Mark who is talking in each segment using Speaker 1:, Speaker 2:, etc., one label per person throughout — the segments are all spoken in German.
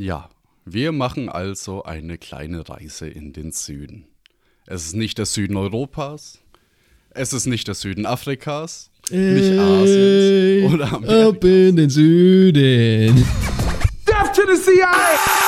Speaker 1: Ja, wir machen also eine kleine Reise in den Süden. Es ist nicht der Süden Europas, es ist nicht der Süden Afrikas, nicht Asiens oder Amerikas.
Speaker 2: Ab in den Süden.
Speaker 3: Death to the CIA!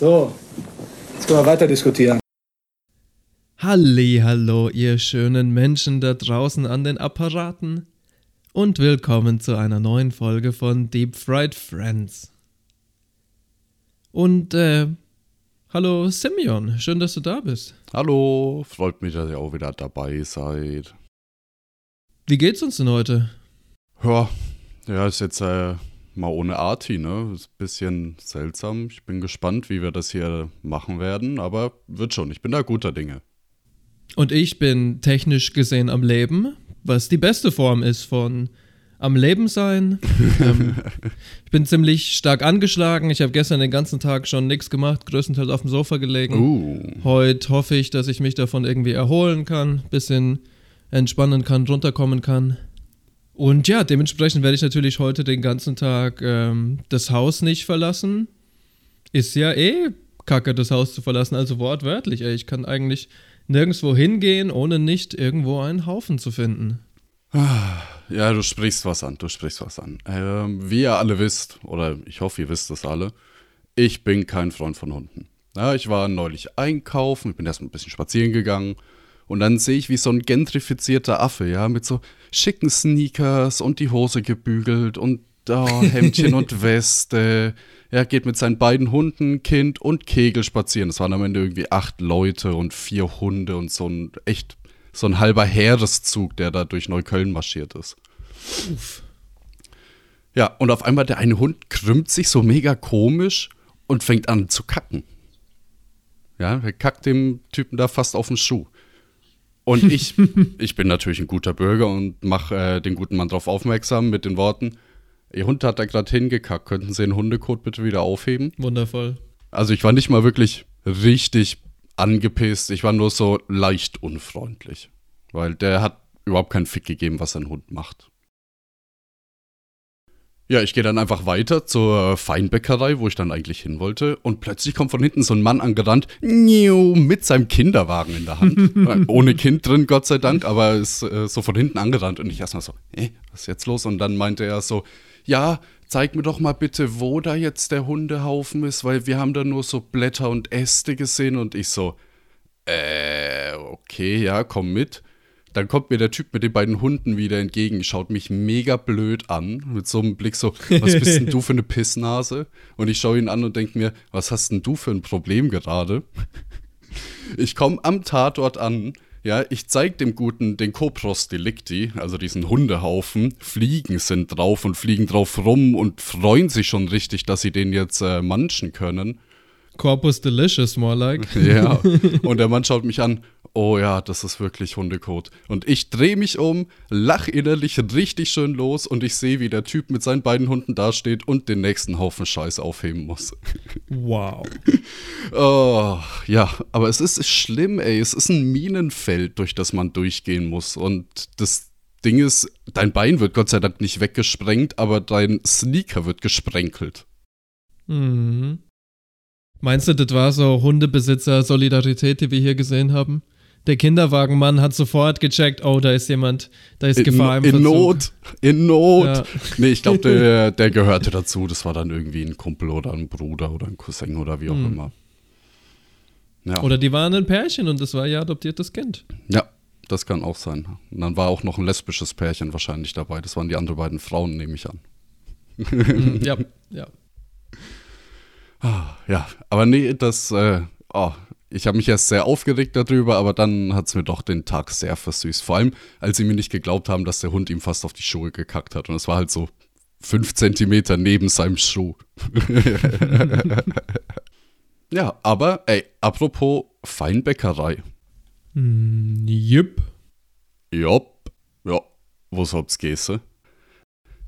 Speaker 4: So, jetzt können wir weiter diskutieren.
Speaker 2: Halli, hallo, ihr schönen Menschen da draußen an den Apparaten und willkommen zu einer neuen Folge von Deep Fried Friends. Und äh, hallo Simeon, schön, dass du da bist.
Speaker 1: Hallo, freut mich, dass ihr auch wieder dabei seid.
Speaker 2: Wie geht's uns denn heute?
Speaker 1: Ja, ja, ist jetzt äh, mal ohne Arti, ne? Ist ein bisschen seltsam. Ich bin gespannt, wie wir das hier machen werden, aber wird schon. Ich bin da guter Dinge.
Speaker 2: Und ich bin technisch gesehen am Leben, was die beste Form ist von am Leben sein. ähm, ich bin ziemlich stark angeschlagen. Ich habe gestern den ganzen Tag schon nichts gemacht, größtenteils auf dem Sofa gelegen.
Speaker 1: Uh.
Speaker 2: Heute hoffe ich, dass ich mich davon irgendwie erholen kann, bisschen entspannen kann, runterkommen kann. Und ja, dementsprechend werde ich natürlich heute den ganzen Tag ähm, das Haus nicht verlassen. Ist ja eh kacke, das Haus zu verlassen, also wortwörtlich. Ey. Ich kann eigentlich nirgendwo hingehen, ohne nicht irgendwo einen Haufen zu finden.
Speaker 1: Ja, du sprichst was an, du sprichst was an. Ähm, wie ihr alle wisst, oder ich hoffe, ihr wisst das alle, ich bin kein Freund von Hunden. Ja, ich war neulich einkaufen, ich bin erst ein bisschen spazieren gegangen und dann sehe ich, wie so ein gentrifizierter Affe, ja, mit so schicken Sneakers und die Hose gebügelt und oh, Hemdchen und Weste. Er geht mit seinen beiden Hunden, Kind und Kegel spazieren. Das waren am Ende irgendwie acht Leute und vier Hunde und so ein echt so ein halber Heereszug, der da durch Neukölln marschiert ist. Uff. Ja, und auf einmal der eine Hund krümmt sich so mega komisch und fängt an zu kacken. Ja, er kackt dem Typen da fast auf den Schuh. Und ich, ich bin natürlich ein guter Bürger und mache äh, den guten Mann darauf aufmerksam mit den Worten: Ihr Hund hat da gerade hingekackt, könnten Sie den Hundekot bitte wieder aufheben?
Speaker 2: Wundervoll.
Speaker 1: Also, ich war nicht mal wirklich richtig angepisst, ich war nur so leicht unfreundlich. Weil der hat überhaupt keinen Fick gegeben, was sein Hund macht. Ja, ich gehe dann einfach weiter zur Feinbäckerei, wo ich dann eigentlich hin wollte. Und plötzlich kommt von hinten so ein Mann angerannt, mit seinem Kinderwagen in der Hand. Ohne Kind drin, Gott sei Dank, aber ist äh, so von hinten angerannt. Und ich erstmal so, eh, was ist jetzt los? Und dann meinte er so, ja, zeig mir doch mal bitte, wo da jetzt der Hundehaufen ist, weil wir haben da nur so Blätter und Äste gesehen. Und ich so, äh, okay, ja, komm mit. Dann kommt mir der Typ mit den beiden Hunden wieder entgegen, schaut mich mega blöd an, mit so einem Blick so, was bist denn du für eine Pissnase? Und ich schaue ihn an und denke mir, was hast denn du für ein Problem gerade? Ich komme am Tatort an, ja, ich zeige dem Guten den Copros Delicti, also diesen Hundehaufen. Fliegen sind drauf und fliegen drauf rum und freuen sich schon richtig, dass sie den jetzt äh, manchen können.
Speaker 2: Corpus Delicious, more like.
Speaker 1: Ja, und der Mann schaut mich an oh ja, das ist wirklich Hundekot. Und ich drehe mich um, lach innerlich richtig schön los und ich sehe, wie der Typ mit seinen beiden Hunden dasteht und den nächsten Haufen Scheiß aufheben muss.
Speaker 2: Wow.
Speaker 1: oh, ja, aber es ist schlimm, ey. Es ist ein Minenfeld, durch das man durchgehen muss. Und das Ding ist, dein Bein wird Gott sei Dank nicht weggesprengt, aber dein Sneaker wird gesprenkelt.
Speaker 2: Mhm. Meinst du, das war so Hundebesitzer-Solidarität, die wir hier gesehen haben? Der Kinderwagenmann hat sofort gecheckt, oh, da ist jemand, da ist
Speaker 1: in,
Speaker 2: Gefahr im
Speaker 1: In
Speaker 2: Verzug.
Speaker 1: Not, in Not. Ja. Nee, ich glaube, der, der gehörte dazu. Das war dann irgendwie ein Kumpel oder ein Bruder oder ein Cousin oder wie auch hm. immer.
Speaker 2: Ja. Oder die waren ein Pärchen und das war ihr adoptiertes Kind.
Speaker 1: Ja, das kann auch sein. Und dann war auch noch ein lesbisches Pärchen wahrscheinlich dabei. Das waren die anderen beiden Frauen, nehme ich an.
Speaker 2: Hm, ja, ja.
Speaker 1: Ah, ja, aber nee, das, äh, oh, ich habe mich erst sehr aufgeregt darüber, aber dann hat es mir doch den Tag sehr versüßt. Vor allem, als sie mir nicht geglaubt haben, dass der Hund ihm fast auf die Schuhe gekackt hat. Und es war halt so fünf Zentimeter neben seinem Schuh. ja, aber ey, apropos Feinbäckerei.
Speaker 2: Mm, Jupp.
Speaker 1: Ja, wo soll's gehse?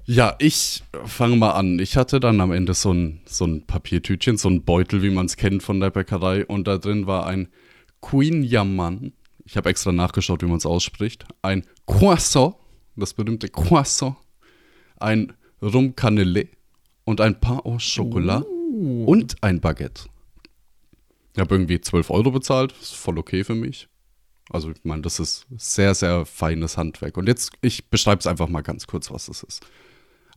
Speaker 1: Ja, ich fange mal an. Ich hatte dann am Ende so ein, so ein Papiertütchen, so ein Beutel, wie man es kennt von der Bäckerei. Und da drin war ein Queen Yaman. Ich habe extra nachgeschaut, wie man es ausspricht. Ein Croissant, das berühmte Croissant. Ein Rum Canelé und ein Pain au Chocolat und ein Baguette. Ich habe irgendwie 12 Euro bezahlt, ist voll okay für mich. Also ich meine, das ist sehr, sehr feines Handwerk. Und jetzt, ich beschreibe es einfach mal ganz kurz, was das ist.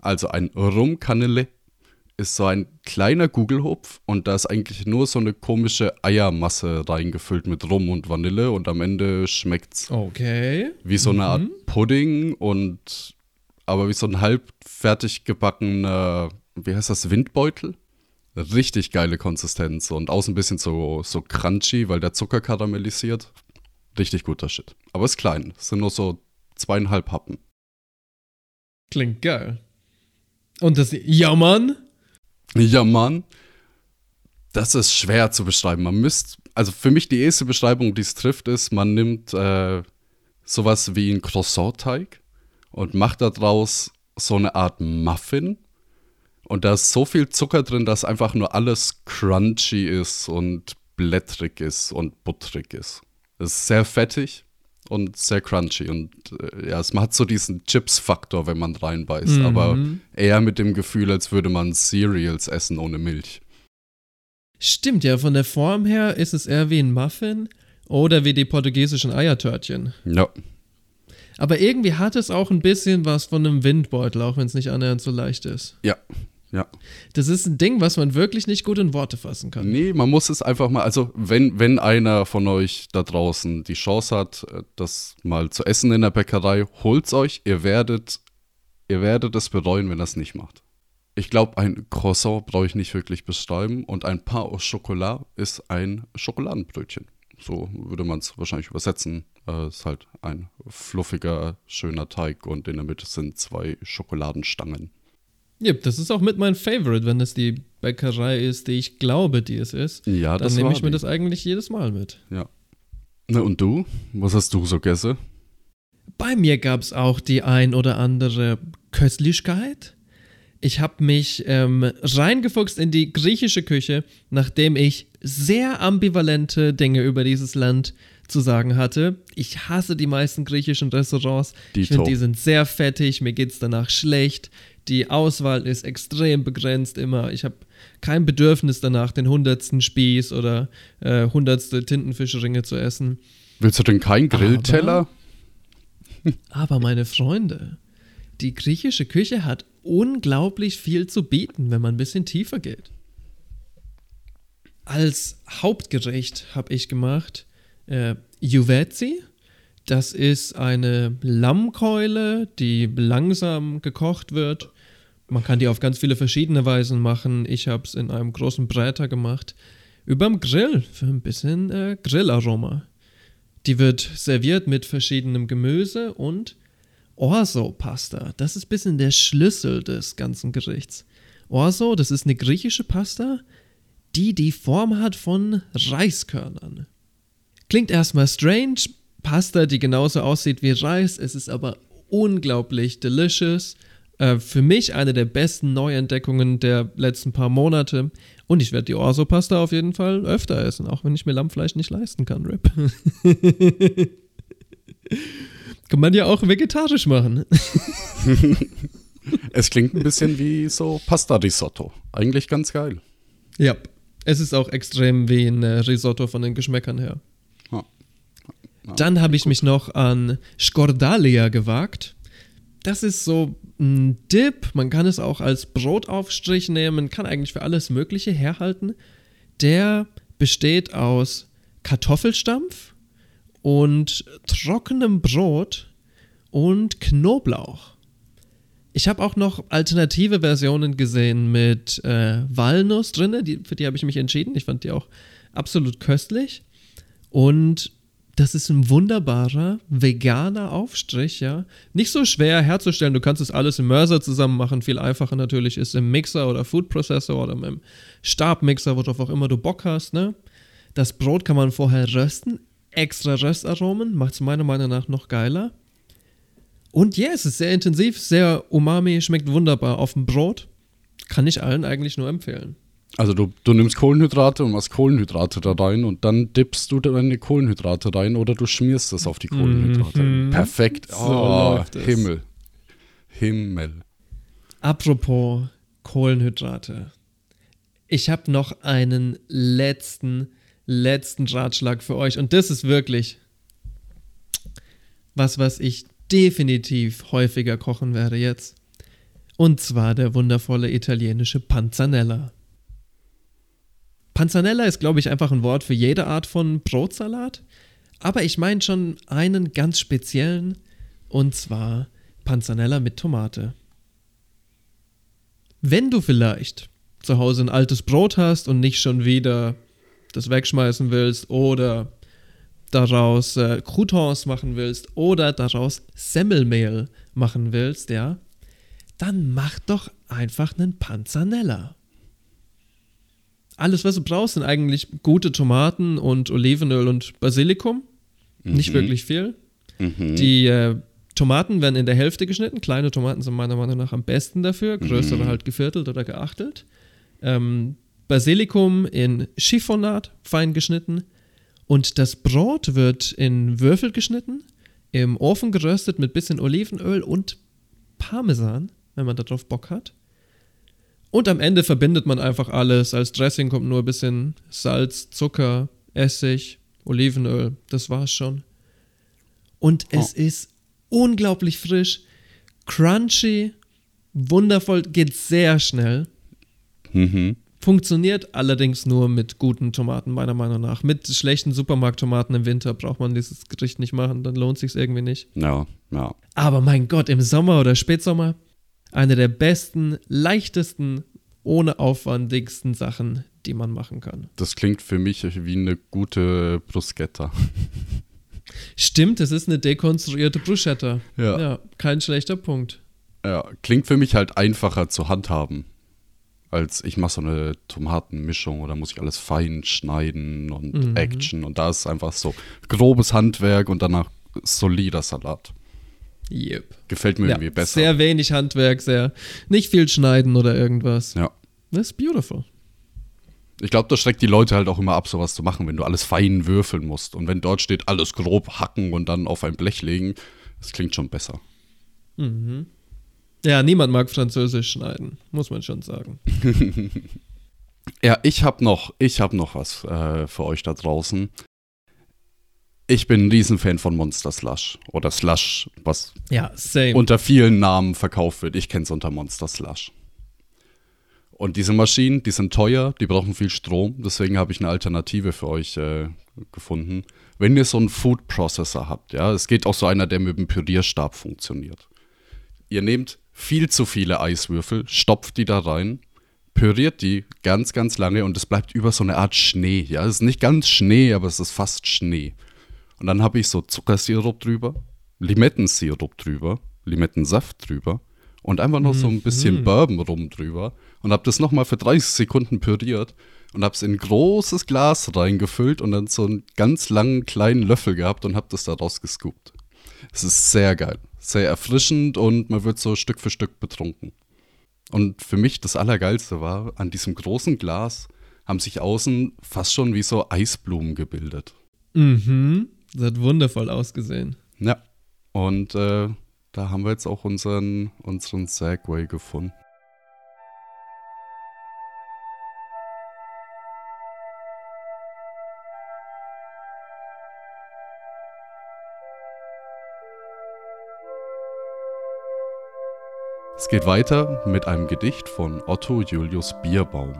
Speaker 1: Also ein Rum Canelé ist so ein kleiner Gugelhupf und da ist eigentlich nur so eine komische Eiermasse reingefüllt mit Rum und Vanille und am Ende schmeckt's
Speaker 2: Okay.
Speaker 1: wie so eine Art Pudding und aber wie so ein halb fertig gebackener, wie heißt das, Windbeutel? Richtig geile Konsistenz und außen ein bisschen so, so crunchy, weil der Zucker karamellisiert. Richtig guter Shit. Aber ist klein. Es sind nur so zweieinhalb Happen.
Speaker 2: Klingt geil. Und das Jammern?
Speaker 1: Ja, Mann. Das ist schwer zu beschreiben. Man müsste, also für mich die erste Beschreibung, die es trifft, ist, man nimmt äh, sowas wie einen Croissant-Teig und macht daraus so eine Art Muffin. Und da ist so viel Zucker drin, dass einfach nur alles crunchy ist und blättrig ist und butterig ist. Es ist sehr fettig und sehr crunchy. Und äh, ja, es hat so diesen Chips-Faktor, wenn man reinbeißt. Aber eher mit dem Gefühl, als würde man Cereals essen ohne Milch.
Speaker 2: Stimmt ja, von der Form her ist es eher wie ein Muffin oder wie die portugiesischen Eiertörtchen.
Speaker 1: Ja.
Speaker 2: Aber irgendwie hat es auch ein bisschen was von einem Windbeutel, auch wenn es nicht annähernd so leicht ist.
Speaker 1: Ja. Ja.
Speaker 2: Das ist ein Ding, was man wirklich nicht gut in Worte fassen kann.
Speaker 1: Nee, man muss es einfach mal, also wenn, wenn einer von euch da draußen die Chance hat, äh, das mal zu essen in der Bäckerei, holt's euch, ihr werdet, ihr werdet es bereuen, wenn ihr es nicht macht. Ich glaube, ein Croissant brauche ich nicht wirklich beschreiben und ein Pain au Chocolat ist ein Schokoladenbrötchen. So würde man es wahrscheinlich übersetzen. Äh, ist halt ein fluffiger, schöner Teig und in der Mitte sind zwei Schokoladenstangen.
Speaker 2: Ja, das ist auch mit mein Favorite, wenn es die Bäckerei ist, die ich glaube, die es ist.
Speaker 1: Ja,
Speaker 2: Dann
Speaker 1: das
Speaker 2: nehme
Speaker 1: war
Speaker 2: ich mir
Speaker 1: die.
Speaker 2: das eigentlich jedes Mal mit.
Speaker 1: Ja. Na und du? Was hast du so gegessen?
Speaker 2: Bei mir gab es auch die ein oder andere Köstlichkeit. Ich habe mich ähm, reingefuchst in die griechische Küche, nachdem ich sehr ambivalente Dinge über dieses Land zu sagen hatte. Ich hasse die meisten griechischen Restaurants. Ich
Speaker 1: Dito.
Speaker 2: finde, die sind sehr fettig, mir geht es danach schlecht. Die Auswahl ist extrem begrenzt immer. Ich habe kein Bedürfnis danach, den hundertsten Spieß oder äh, hundertste Tintenfischringe zu essen.
Speaker 1: Willst du denn keinen Grillteller?
Speaker 2: Aber meine Freunde, die griechische Küche hat unglaublich viel zu bieten, wenn man ein bisschen tiefer geht. Als Hauptgericht habe ich gemacht äh, Juvetzi. Das ist eine Lammkeule, die langsam gekocht wird. Man kann die auf ganz viele verschiedene Weisen machen. Ich habe es in einem großen Bräter gemacht. Überm Grill für ein bisschen äh, Grillaroma. Die wird serviert mit verschiedenem Gemüse und Orzo-Pasta. Das ist ein bisschen der Schlüssel des ganzen Gerichts. Orzo, das ist eine griechische Pasta, die die Form hat von Reiskörnern. Klingt erstmal strange. Pasta, die genauso aussieht wie Reis. Es ist aber unglaublich delicious. Äh, für mich eine der besten Neuentdeckungen der letzten paar Monate. Und ich werde die Orso-Pasta auf jeden Fall öfter essen, auch wenn ich mir Lammfleisch nicht leisten kann, Rip. kann man ja auch vegetarisch machen.
Speaker 1: Es klingt ein bisschen wie so Pasta-Risotto. Eigentlich ganz geil.
Speaker 2: ja, es ist auch extrem wie ein äh, Risotto von den Geschmäckern her.
Speaker 1: Ja.
Speaker 2: Dann habe ich mich noch an Skordalia gewagt. Das ist so ein Dip. Man kann es auch als Brotaufstrich nehmen, kann eigentlich für alles Mögliche herhalten. Der besteht aus Kartoffelstampf und trockenem Brot und Knoblauch. Ich habe auch noch alternative Versionen gesehen mit äh, Walnuss drin. Die, für die habe ich mich entschieden. Ich fand die auch absolut köstlich. Und das ist ein wunderbarer veganer Aufstrich, ja. Nicht so schwer herzustellen. Du kannst es alles im Mörser zusammen machen. Viel einfacher natürlich ist im Mixer oder Food Processor oder im Stabmixer, worauf auch immer du Bock hast, ne? Das Brot kann man vorher rösten. Extra Röstaromen macht es meiner Meinung nach noch geiler. Und ja, es ist sehr intensiv, sehr umami, schmeckt wunderbar auf dem Brot. Kann ich allen eigentlich nur empfehlen.
Speaker 1: Also du, du nimmst Kohlenhydrate und machst Kohlenhydrate da rein und dann dippst du deine Kohlenhydrate rein oder du schmierst es auf die Kohlenhydrate.
Speaker 2: Mhm.
Speaker 1: Perfekt.
Speaker 2: So
Speaker 1: Oh,
Speaker 2: läuft es.
Speaker 1: Himmel. Himmel.
Speaker 2: Apropos Kohlenhydrate. Ich habe noch einen letzten, letzten Ratschlag für euch. Und das ist wirklich was, was ich definitiv häufiger kochen werde jetzt. Und zwar der wundervolle italienische Panzanella. Panzanella ist, glaube ich, einfach ein Wort für jede Art von Brotsalat. Aber ich meine schon einen ganz speziellen. Und zwar Panzanella mit Tomate. Wenn du vielleicht zu Hause ein altes Brot hast und nicht schon wieder das wegschmeißen willst oder daraus äh, Croutons machen willst oder daraus Semmelmehl machen willst, ja, dann mach doch einfach einen Panzanella. Alles, was du brauchst, sind eigentlich gute Tomaten und Olivenöl und Basilikum. Nicht wirklich viel. Die äh, Tomaten werden in der Hälfte geschnitten. Kleine Tomaten sind meiner Meinung nach am besten dafür. Größere halt geviertelt oder geachtelt. Ähm, Basilikum in Chiffonat fein geschnitten. Und das Brot wird in Würfel geschnitten, im Ofen geröstet mit bisschen Olivenöl und Parmesan, wenn man darauf Bock hat. Und am Ende verbindet man einfach alles. Als Dressing kommt nur ein bisschen Salz, Zucker, Essig, Olivenöl. Das war's schon. Und es ist unglaublich frisch, crunchy, wundervoll, geht sehr schnell.
Speaker 1: Mhm.
Speaker 2: Funktioniert allerdings nur mit guten Tomaten, meiner Meinung nach. Mit schlechten Supermarkttomaten im Winter braucht man dieses Gericht nicht machen, dann lohnt sich irgendwie nicht.
Speaker 1: Ja, ja.
Speaker 2: Aber mein Gott, im Sommer oder Spätsommer, eine der besten, leichtesten, ohne aufwandigsten Sachen, die man machen kann.
Speaker 1: Das klingt für mich wie eine gute Bruschetta.
Speaker 2: Stimmt, es ist eine dekonstruierte Bruschetta.
Speaker 1: Ja.
Speaker 2: ja kein schlechter Punkt.
Speaker 1: Ja, klingt für mich halt einfacher zu handhaben. Als ich mache so eine Tomatenmischung oder muss ich alles fein schneiden und
Speaker 2: Mhm.
Speaker 1: Action. Und da ist einfach so grobes Handwerk und danach solider Salat.
Speaker 2: Yep.
Speaker 1: Gefällt mir
Speaker 2: Ja,
Speaker 1: irgendwie besser.
Speaker 2: sehr wenig Handwerk, sehr nicht viel schneiden oder irgendwas.
Speaker 1: ja.
Speaker 2: Das ist beautiful.
Speaker 1: Ich glaube, das schreckt die Leute halt auch immer ab, sowas zu machen, wenn du alles fein würfeln musst. Und wenn dort steht, alles grob hacken und dann auf ein Blech legen, das klingt schon besser.
Speaker 2: Ja, niemand mag Französisch schneiden, muss man schon sagen.
Speaker 1: Ja, ich habe noch, ich habe noch was äh, für euch da draußen. Ich bin ein Riesenfan von Monster Slush oder Slush, was
Speaker 2: Ja,
Speaker 1: unter vielen Namen verkauft wird. Ich kenne es unter Monster Slush. Und diese Maschinen, die sind teuer, die brauchen viel Strom, deswegen habe ich eine Alternative für euch äh, gefunden. Wenn ihr so einen Food Processor habt, ja, es geht auch so einer, der mit dem Pürierstab funktioniert. Ihr nehmt viel zu viele Eiswürfel, stopft die da rein, püriert die ganz, ganz lange und es bleibt über so eine Art Schnee. Ja, es ist nicht ganz Schnee, aber es ist fast Schnee. Und dann habe ich so Zuckersirup drüber, Limettensirup drüber, Limettensaft drüber und einfach noch so ein bisschen Bourbon rum drüber und habe das nochmal für 30 Sekunden püriert und habe es in ein großes Glas reingefüllt und dann so einen ganz langen kleinen Löffel gehabt und habe das daraus gescoopt. Es ist sehr geil, sehr erfrischend und man wird so Stück für Stück betrunken. Und für mich das Allergeilste war, an diesem großen Glas haben sich außen fast schon wie so Eisblumen gebildet.
Speaker 2: mhm. Das hat wundervoll ausgesehen.
Speaker 1: Ja. Und äh, da haben wir jetzt auch unseren, unseren Segway gefunden. Es geht weiter mit einem Gedicht von Otto Julius Bierbaum.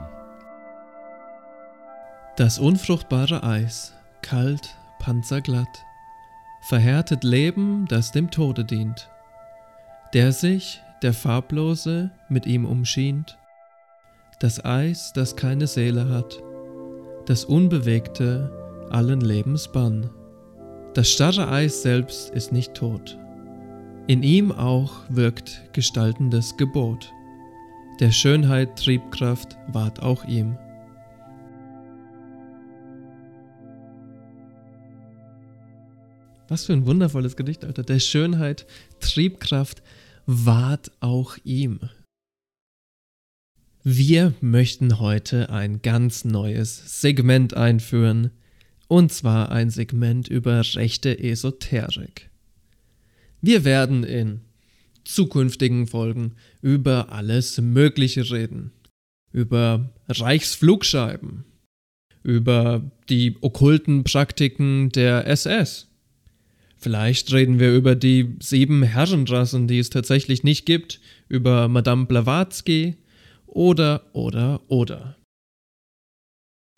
Speaker 2: Das unfruchtbare Eis, kalt, panzerglatt, verhärtet Leben, das dem Tode dient. Der sich, der Farblose mit ihm umschient, das Eis, das keine Seele hat, das Unbewegte allen Lebens Bann. Das starre Eis selbst ist nicht tot. In ihm auch wirkt gestaltendes Gebot. Der Schönheit Triebkraft ward auch ihm. Was für ein wundervolles Gedicht, Alter. Der Schönheit Triebkraft ward auch ihm. Wir möchten heute ein ganz neues Segment einführen, und zwar ein Segment über rechte Esoterik. Wir werden in zukünftigen Folgen über alles Mögliche reden. Über Reichsflugscheiben, über die okkulten Praktiken der SS. Vielleicht reden wir über die sieben Herrenrassen, die es tatsächlich nicht gibt, über Madame Blavatsky oder, oder, oder.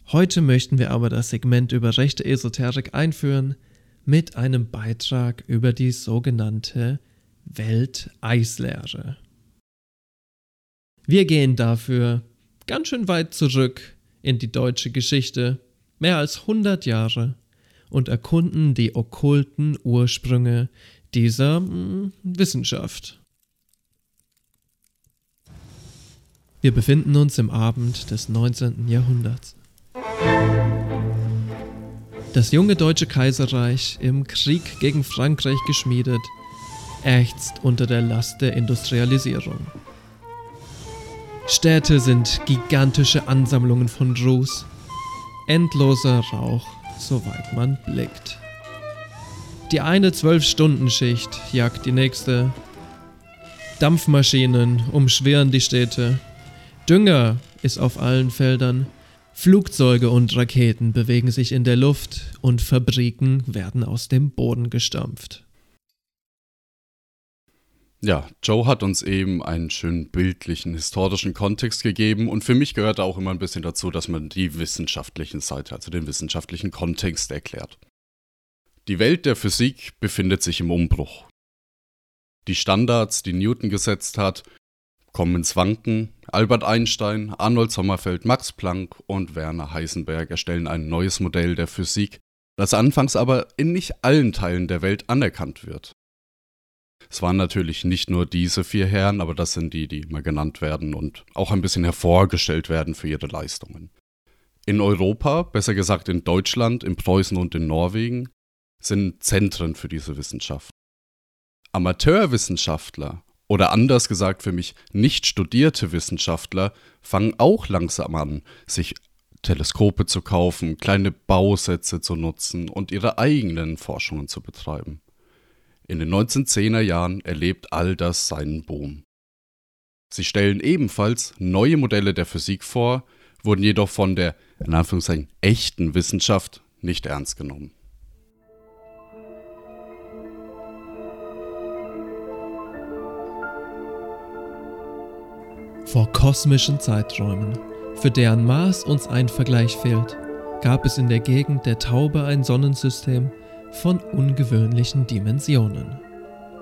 Speaker 2: Heute möchten wir aber das Segment über rechte Esoterik einführen mit einem Beitrag über die sogenannte Welteislehre. Wir gehen dafür ganz schön weit zurück in die deutsche Geschichte, mehr als 100 Jahre, und erkunden die okkulten Ursprünge dieser mh, hm, Wissenschaft. Wir befinden uns im Abend des 19. Jahrhunderts. Das junge deutsche Kaiserreich, im Krieg gegen Frankreich geschmiedet, ächzt unter der Last der Industrialisierung. Städte sind gigantische Ansammlungen von Ruß, endloser Rauch, soweit man blickt. Die eine Zwölf-Stunden-Schicht jagt die nächste. Dampfmaschinen umschweren die Städte. Dünger ist auf allen Feldern. Flugzeuge und Raketen bewegen sich in der Luft und Fabriken werden aus dem Boden gestampft.
Speaker 1: Ja, Joe hat uns eben einen schönen bildlichen, historischen Kontext gegeben und für mich gehört auch immer ein bisschen dazu, dass man die wissenschaftlichen Seite, also den wissenschaftlichen Kontext erklärt. Die Welt der Physik befindet sich im Umbruch. Die Standards, die Newton gesetzt hat, kommen ins Wanken. Albert Einstein, Arnold Sommerfeld, Max Planck und Werner Heisenberg erstellen ein neues Modell der Physik, das anfangs aber in nicht allen Teilen der Welt anerkannt wird. Es waren natürlich nicht nur diese vier Herren, aber das sind die, die mal genannt werden und auch ein bisschen hervorgestellt werden für ihre Leistungen. In Europa, besser gesagt in Deutschland, in Preußen und in Norwegen, sind Zentren für diese Wissenschaft. Amateurwissenschaftler oder anders gesagt für mich nicht studierte Wissenschaftler fangen auch langsam an, sich Teleskope zu kaufen, kleine Bausätze zu nutzen und ihre eigenen Forschungen zu betreiben. In den 1910er Jahren erlebt all das seinen Boom. Sie stellen ebenfalls neue Modelle der Physik vor, wurden jedoch von der in Anführungszeichen echten Wissenschaft nicht ernst genommen.
Speaker 2: Vor kosmischen Zeiträumen, für deren Maß uns ein Vergleich fehlt, gab es in der Gegend der Taube ein Sonnensystem, von ungewöhnlichen Dimensionen.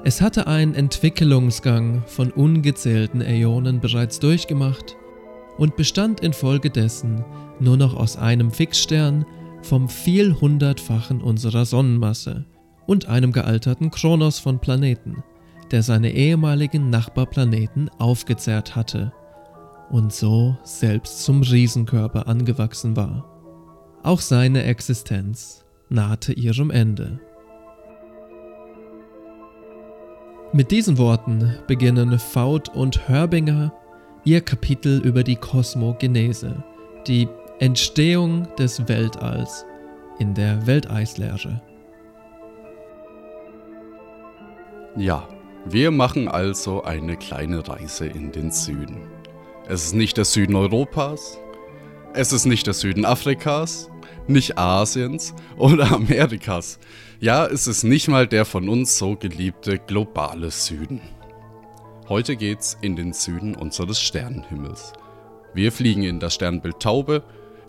Speaker 2: Es hatte einen Entwicklungsgang von ungezählten Äonen bereits durchgemacht und bestand infolgedessen nur noch aus einem Fixstern vom vielhundertfachen unserer Sonnenmasse und einem gealterten Kronos von Planeten, der seine ehemaligen Nachbarplaneten aufgezehrt hatte und so selbst zum Riesenkörper angewachsen war. Auch seine Existenz nahte ihrem Ende. Mit diesen Worten beginnen Faut und Hörbinger ihr Kapitel über die Kosmogenese, die Entstehung des Weltalls in der Welteislehre.
Speaker 1: Ja, wir machen also eine kleine Reise in den Süden. Es ist nicht der Süden Europas, es ist nicht der Süden Afrikas, nicht Asiens oder Amerikas. Ja, es ist nicht mal der von uns so geliebte globale Süden. Heute geht's in den Süden unseres Sternenhimmels. Wir fliegen in das Sternbild Taube,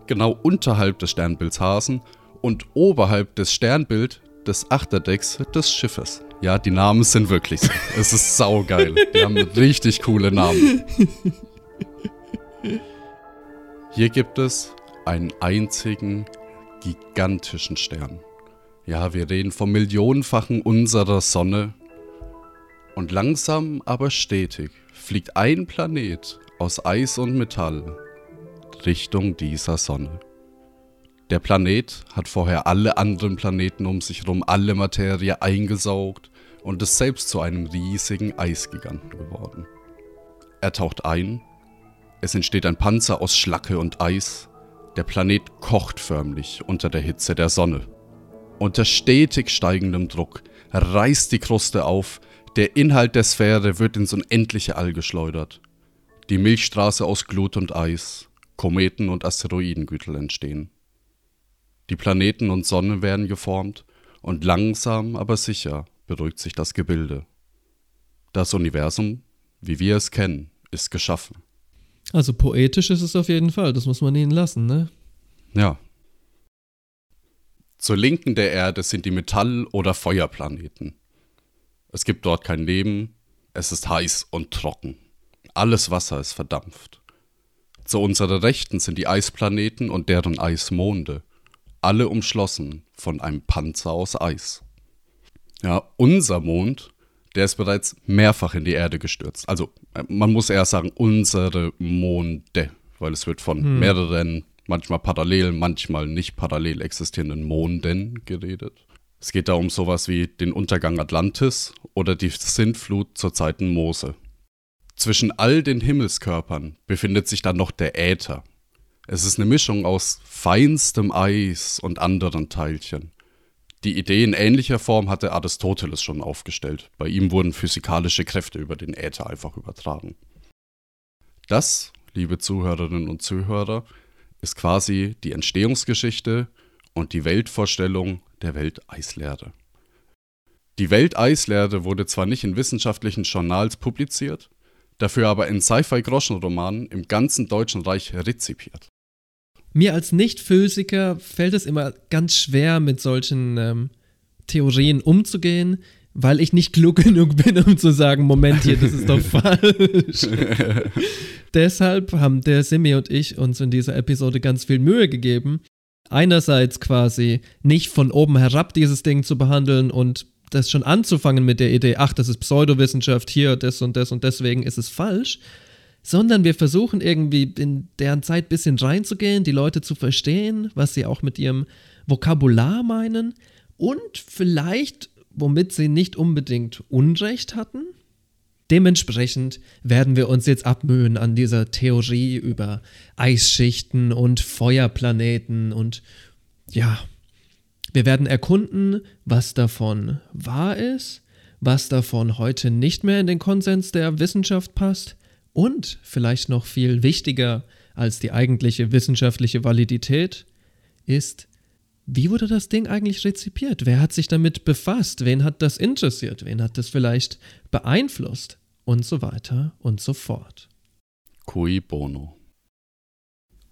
Speaker 1: genau unterhalb des Sternbilds Hasen und oberhalb des Sternbild des Achterdecks des Schiffes. Ja, die Namen sind wirklich so. Es ist saugeil. Die haben richtig coole Namen. Hier gibt es einen einzigen gigantischen Stern. Ja, wir reden vom Millionenfachen unserer Sonne. Und langsam, aber stetig fliegt ein Planet aus Eis und Metall Richtung dieser Sonne. Der Planet hat vorher alle anderen Planeten um sich herum, alle Materie eingesaugt und ist selbst zu einem riesigen Eisgiganten geworden. Er taucht ein, es entsteht ein Panzer aus Schlacke und Eis, der Planet kocht förmlich unter der Hitze der Sonne. Unter stetig steigendem Druck reißt die Kruste auf, der Inhalt der Sphäre wird ins unendliche All geschleudert. Die Milchstraße aus Glut und Eis, Kometen und Asteroidengürtel entstehen. Die Planeten und Sonne werden geformt und langsam aber sicher beruhigt sich das Gebilde. Das Universum, wie wir es kennen, ist geschaffen.
Speaker 2: Also poetisch ist es auf jeden Fall, das muss man ihnen lassen, ne?
Speaker 1: Ja. Zur Linken der Erde sind die Metall- oder Feuerplaneten. Es gibt dort kein Leben, es ist heiß und trocken. Alles Wasser ist verdampft. Zu unserer Rechten sind die Eisplaneten und deren Eismonde, alle umschlossen von einem Panzer aus Eis. Ja, unser Mond, der ist bereits mehrfach in die Erde gestürzt. Also äh, man muss eher sagen, unsere Monde, weil es wird von hm. mehreren, manchmal parallel, manchmal nicht parallel existierenden Monden geredet. Es geht da um sowas wie den Untergang Atlantis oder die Sintflut zur Zeiten Mose. Zwischen all den Himmelskörpern befindet sich dann noch der Äther. Es ist eine Mischung aus feinstem Eis und anderen Teilchen. Die Idee in ähnlicher Form hatte Aristoteles schon aufgestellt. Bei ihm wurden physikalische Kräfte über den Äther einfach übertragen. Das, liebe Zuhörerinnen und Zuhörer, ist quasi die Entstehungsgeschichte und die Weltvorstellung der Welteislehre. Die Welteislehre wurde zwar nicht in wissenschaftlichen Journals publiziert, dafür aber in Sci-Fi-Groschenromanen im ganzen Deutschen Reich rezipiert.
Speaker 2: Mir als Nicht-Physiker fällt es immer ganz schwer, mit solchen ähm, Theorien umzugehen, weil ich nicht klug genug bin, um zu sagen, Moment hier, das ist doch falsch. Deshalb haben der Simi und ich uns in dieser Episode ganz viel Mühe gegeben, einerseits quasi nicht von oben herab dieses Ding zu behandeln und das schon anzufangen mit der Idee, ach, das ist Pseudowissenschaft, hier, das und das und deswegen ist es falsch, sondern wir versuchen irgendwie in deren Zeit ein bisschen reinzugehen, die Leute zu verstehen, was sie auch mit ihrem Vokabular meinen und vielleicht, womit sie nicht unbedingt Unrecht hatten. Dementsprechend werden wir uns jetzt abmühen an dieser Theorie über Eisschichten und Feuerplaneten und ja, wir werden erkunden, was davon wahr ist, was davon heute nicht mehr in den Konsens der Wissenschaft passt und vielleicht noch viel wichtiger als die eigentliche wissenschaftliche Validität ist, wie wurde das Ding eigentlich rezipiert? Wer hat sich damit befasst? Wen hat das interessiert? Wen hat das vielleicht beeinflusst? Und so weiter und so fort.
Speaker 1: Cui bono.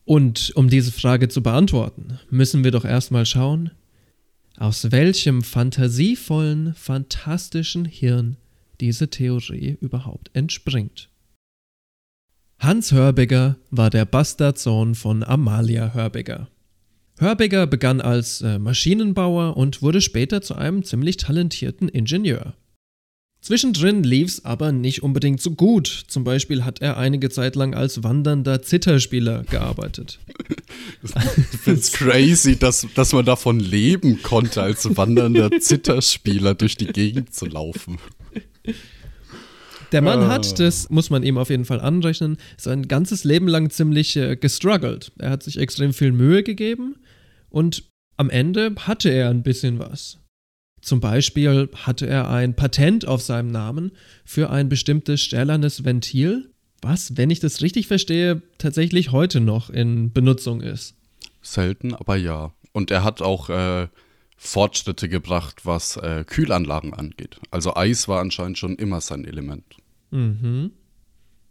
Speaker 2: Und um diese Frage zu beantworten, müssen wir doch erstmal schauen, aus welchem fantasievollen, fantastischen Hirn diese Theorie überhaupt entspringt. Hans Hörbiger war der Bastardsohn von Amalia Hörbiger. Hörbiger begann als äh, Maschinenbauer und wurde später zu einem ziemlich talentierten Ingenieur. Zwischendrin lief's aber nicht unbedingt so gut. Zum Beispiel hat er einige Zeit lang als wandernder Zitterspieler gearbeitet.
Speaker 1: Ich finde es crazy, dass, dass man davon leben konnte, als wandernder Zitterspieler durch die Gegend zu laufen.
Speaker 2: Der Mann oh. hat, das muss man ihm auf jeden Fall anrechnen, sein ganzes Leben lang ziemlich äh, gestruggelt. Er hat sich extrem viel Mühe gegeben und am Ende hatte er ein bisschen was. Zum Beispiel hatte er ein Patent auf seinem Namen für ein bestimmtes stählernes Ventil, was, wenn ich das richtig verstehe, tatsächlich heute noch in Benutzung ist.
Speaker 1: Selten, aber ja. Und er hat auch äh, Fortschritte gebracht, was äh, Kühlanlagen angeht. Also Eis war anscheinend schon immer sein Element.
Speaker 2: Mhm.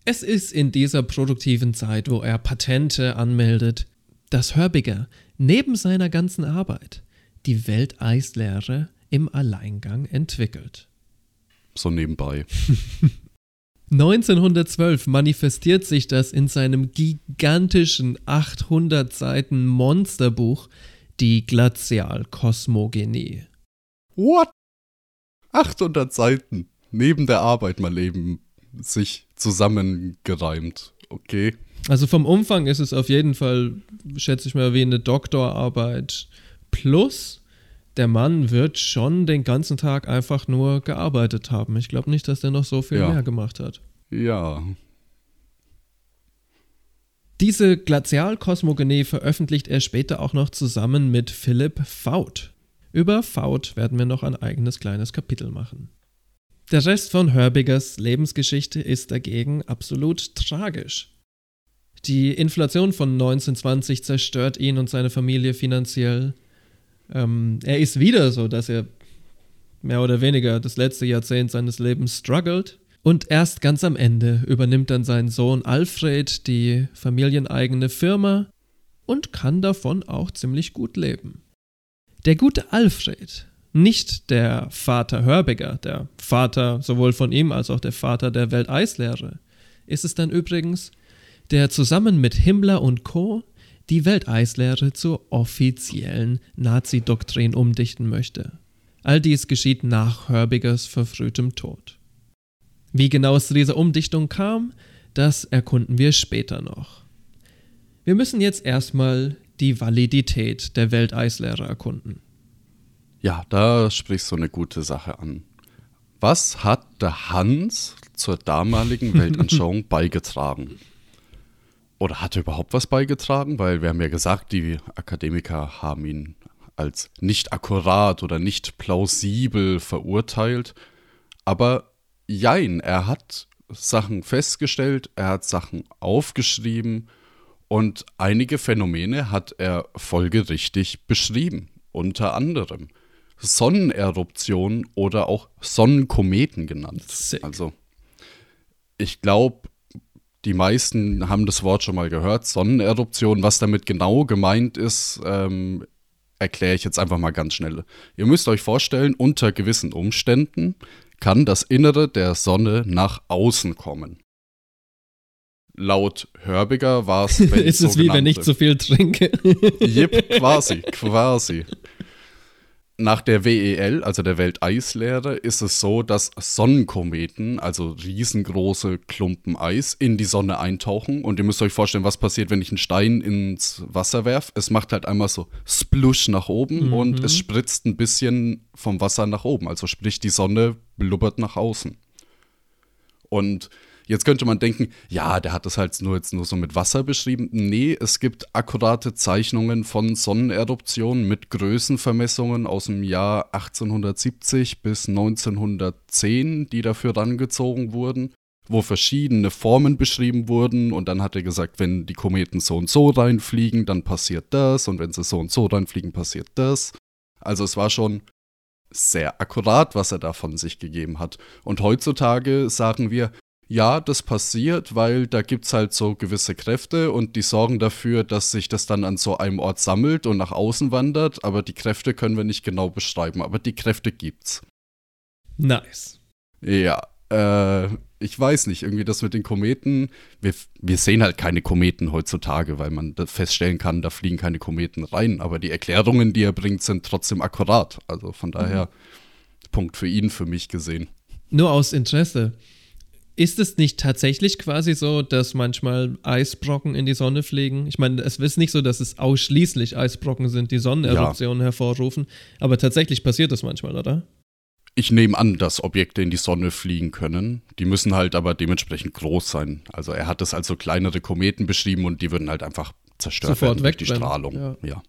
Speaker 2: Es ist in dieser produktiven Zeit, wo er Patente anmeldet, dass Hörbiger neben seiner ganzen Arbeit die Welteislehre im Alleingang entwickelt.
Speaker 1: So nebenbei.
Speaker 2: 1912 manifestiert sich das in seinem gigantischen 800 Seiten Monsterbuch Die Glazialkosmogenie.
Speaker 1: What? 800 Seiten. Neben der Arbeit mal eben sich zusammengereimt. Okay.
Speaker 2: Also vom Umfang ist es auf jeden Fall, schätze ich mal, wie eine Doktorarbeit. Plus, der Mann wird schon den ganzen Tag einfach nur gearbeitet haben. Ich glaube nicht, dass der noch so viel
Speaker 1: Ja.
Speaker 2: mehr gemacht hat.
Speaker 1: Ja.
Speaker 2: Diese Glazialkosmogenie veröffentlicht er später auch noch zusammen mit Philipp Faut. Über Faut werden wir noch ein eigenes kleines Kapitel machen. Der Rest von Herbigers Lebensgeschichte ist dagegen absolut tragisch. Die Inflation von 1920 zerstört ihn und seine Familie finanziell. Ähm, er ist wieder so, dass er mehr oder weniger das letzte Jahrzehnt seines Lebens struggelt. Und erst ganz am Ende übernimmt dann sein Sohn Alfred die familieneigene Firma und kann davon auch ziemlich gut leben. Der gute Alfred, nicht der Vater Hörbiger, der Vater sowohl von ihm als auch der Vater der Welteislehre, ist es dann übrigens, der zusammen mit Himmler und Co. die Welteislehre zur offiziellen Nazi-Doktrin umdichten möchte. All dies geschieht nach Hörbigers verfrühtem Tod. Wie genau es zu dieser Umdichtung kam, das erkunden wir später noch. Wir müssen jetzt erstmal die Validität der Welteislehre erkunden.
Speaker 1: Ja, da sprichst du eine gute Sache an. Was hat der Hans zur damaligen Weltanschauung beigetragen? Oder hat er überhaupt was beigetragen? Weil wir haben ja gesagt, die Akademiker haben ihn als nicht akkurat oder nicht plausibel verurteilt. Aber jein, er hat Sachen festgestellt, er hat Sachen aufgeschrieben und einige Phänomene hat er folgerichtig beschrieben. Unter anderem Sonneneruptionen oder auch Sonnenkometen genannt.
Speaker 2: Sick.
Speaker 1: Also, ich glaube, die meisten haben das Wort schon mal gehört, Sonneneruption. Was damit genau gemeint ist, ähm, erkläre ich jetzt einfach mal ganz schnell. Ihr müsst euch vorstellen, unter gewissen Umständen kann das Innere der Sonne nach außen kommen. Laut Hörbiger war es, wenn
Speaker 2: ist es wie wenn ich zu viel trinke?
Speaker 1: Jep, quasi, quasi. Nach der WEL, also der Welteislehre, ist es so, dass Sonnenkometen, also riesengroße Klumpen Eis, in die Sonne eintauchen. Und ihr müsst euch vorstellen, was passiert, wenn ich einen Stein ins Wasser werfe. Es macht halt einmal so Splush nach oben und es spritzt ein bisschen vom Wasser nach oben. Also sprich, die Sonne blubbert nach außen. Und jetzt könnte man denken, ja, der hat das halt nur jetzt nur so mit Wasser beschrieben. Nee, es gibt akkurate Zeichnungen von Sonneneruptionen mit Größenvermessungen aus dem Jahr 1870 bis 1910, die dafür rangezogen wurden, wo verschiedene Formen beschrieben wurden. Und dann hat er gesagt, wenn die Kometen so und so reinfliegen, dann passiert das. Und wenn sie so und so reinfliegen, passiert das. Also es war schon sehr akkurat, was er da von sich gegeben hat. Und heutzutage sagen wir, ja, das passiert, weil da gibt es halt so gewisse Kräfte und die sorgen dafür, dass sich das dann an so einem Ort sammelt und nach außen wandert, aber die Kräfte können wir nicht genau beschreiben, aber die Kräfte gibt's.
Speaker 2: nice.
Speaker 1: Ja, äh, ich weiß nicht, irgendwie das mit den Kometen, wir, wir sehen halt keine Kometen heutzutage, weil man feststellen kann, da fliegen keine Kometen rein, aber die Erklärungen, die er bringt, sind trotzdem akkurat. Also von daher, Punkt für ihn, für mich gesehen.
Speaker 2: Nur aus Interesse. Ist es nicht tatsächlich quasi so, dass manchmal Eisbrocken in die Sonne fliegen? Ich meine, es ist nicht so, dass es ausschließlich Eisbrocken sind, die Sonneneruptionen hervorrufen, aber tatsächlich passiert das manchmal, oder?
Speaker 1: Ich nehme an, dass Objekte in die Sonne fliegen können. Die müssen halt aber dementsprechend groß sein. Also er hat es als so kleinere Kometen beschrieben und die würden halt einfach zerstört
Speaker 2: Sofort
Speaker 1: werden durch die Strahlung.
Speaker 2: ja.
Speaker 1: Ja.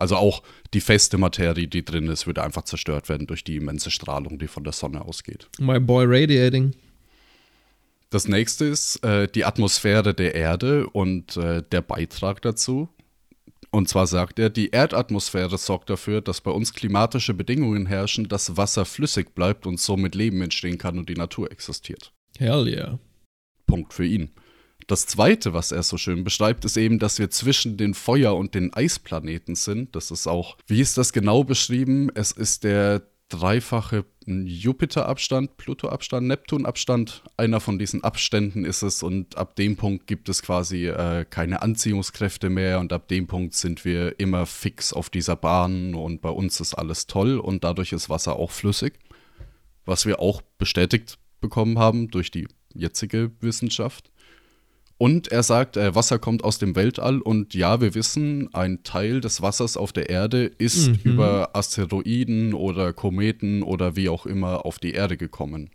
Speaker 1: Also auch die feste Materie, die drin ist, würde einfach zerstört werden durch die immense Strahlung, die von der Sonne ausgeht.
Speaker 2: My boy radiating.
Speaker 1: Das nächste ist äh, die Atmosphäre der Erde und äh, der Beitrag dazu. Und zwar sagt er, die Erdatmosphäre sorgt dafür, dass bei uns klimatische Bedingungen herrschen, dass Wasser flüssig bleibt und somit Leben entstehen kann und die Natur existiert.
Speaker 2: Hell yeah.
Speaker 1: Punkt für ihn. Das zweite, was er so schön beschreibt, ist eben, dass wir zwischen den Feuer- und den Eisplaneten sind. Das ist auch, wie ist das genau beschrieben? Es ist der dreifache Jupiter-Abstand, Pluto-Abstand, Neptun-Abstand. Einer von diesen Abständen ist es und ab dem Punkt gibt es quasi äh, keine Anziehungskräfte mehr und ab dem Punkt sind wir immer fix auf dieser Bahn und bei uns ist alles toll und dadurch ist Wasser auch flüssig, was wir auch bestätigt bekommen haben durch die jetzige Wissenschaft. Und er sagt, äh, Wasser kommt aus dem Weltall und ja, wir wissen, ein Teil des Wassers auf der Erde ist
Speaker 2: Mhm.
Speaker 1: über Asteroiden oder Kometen oder wie auch immer auf die Erde gekommen.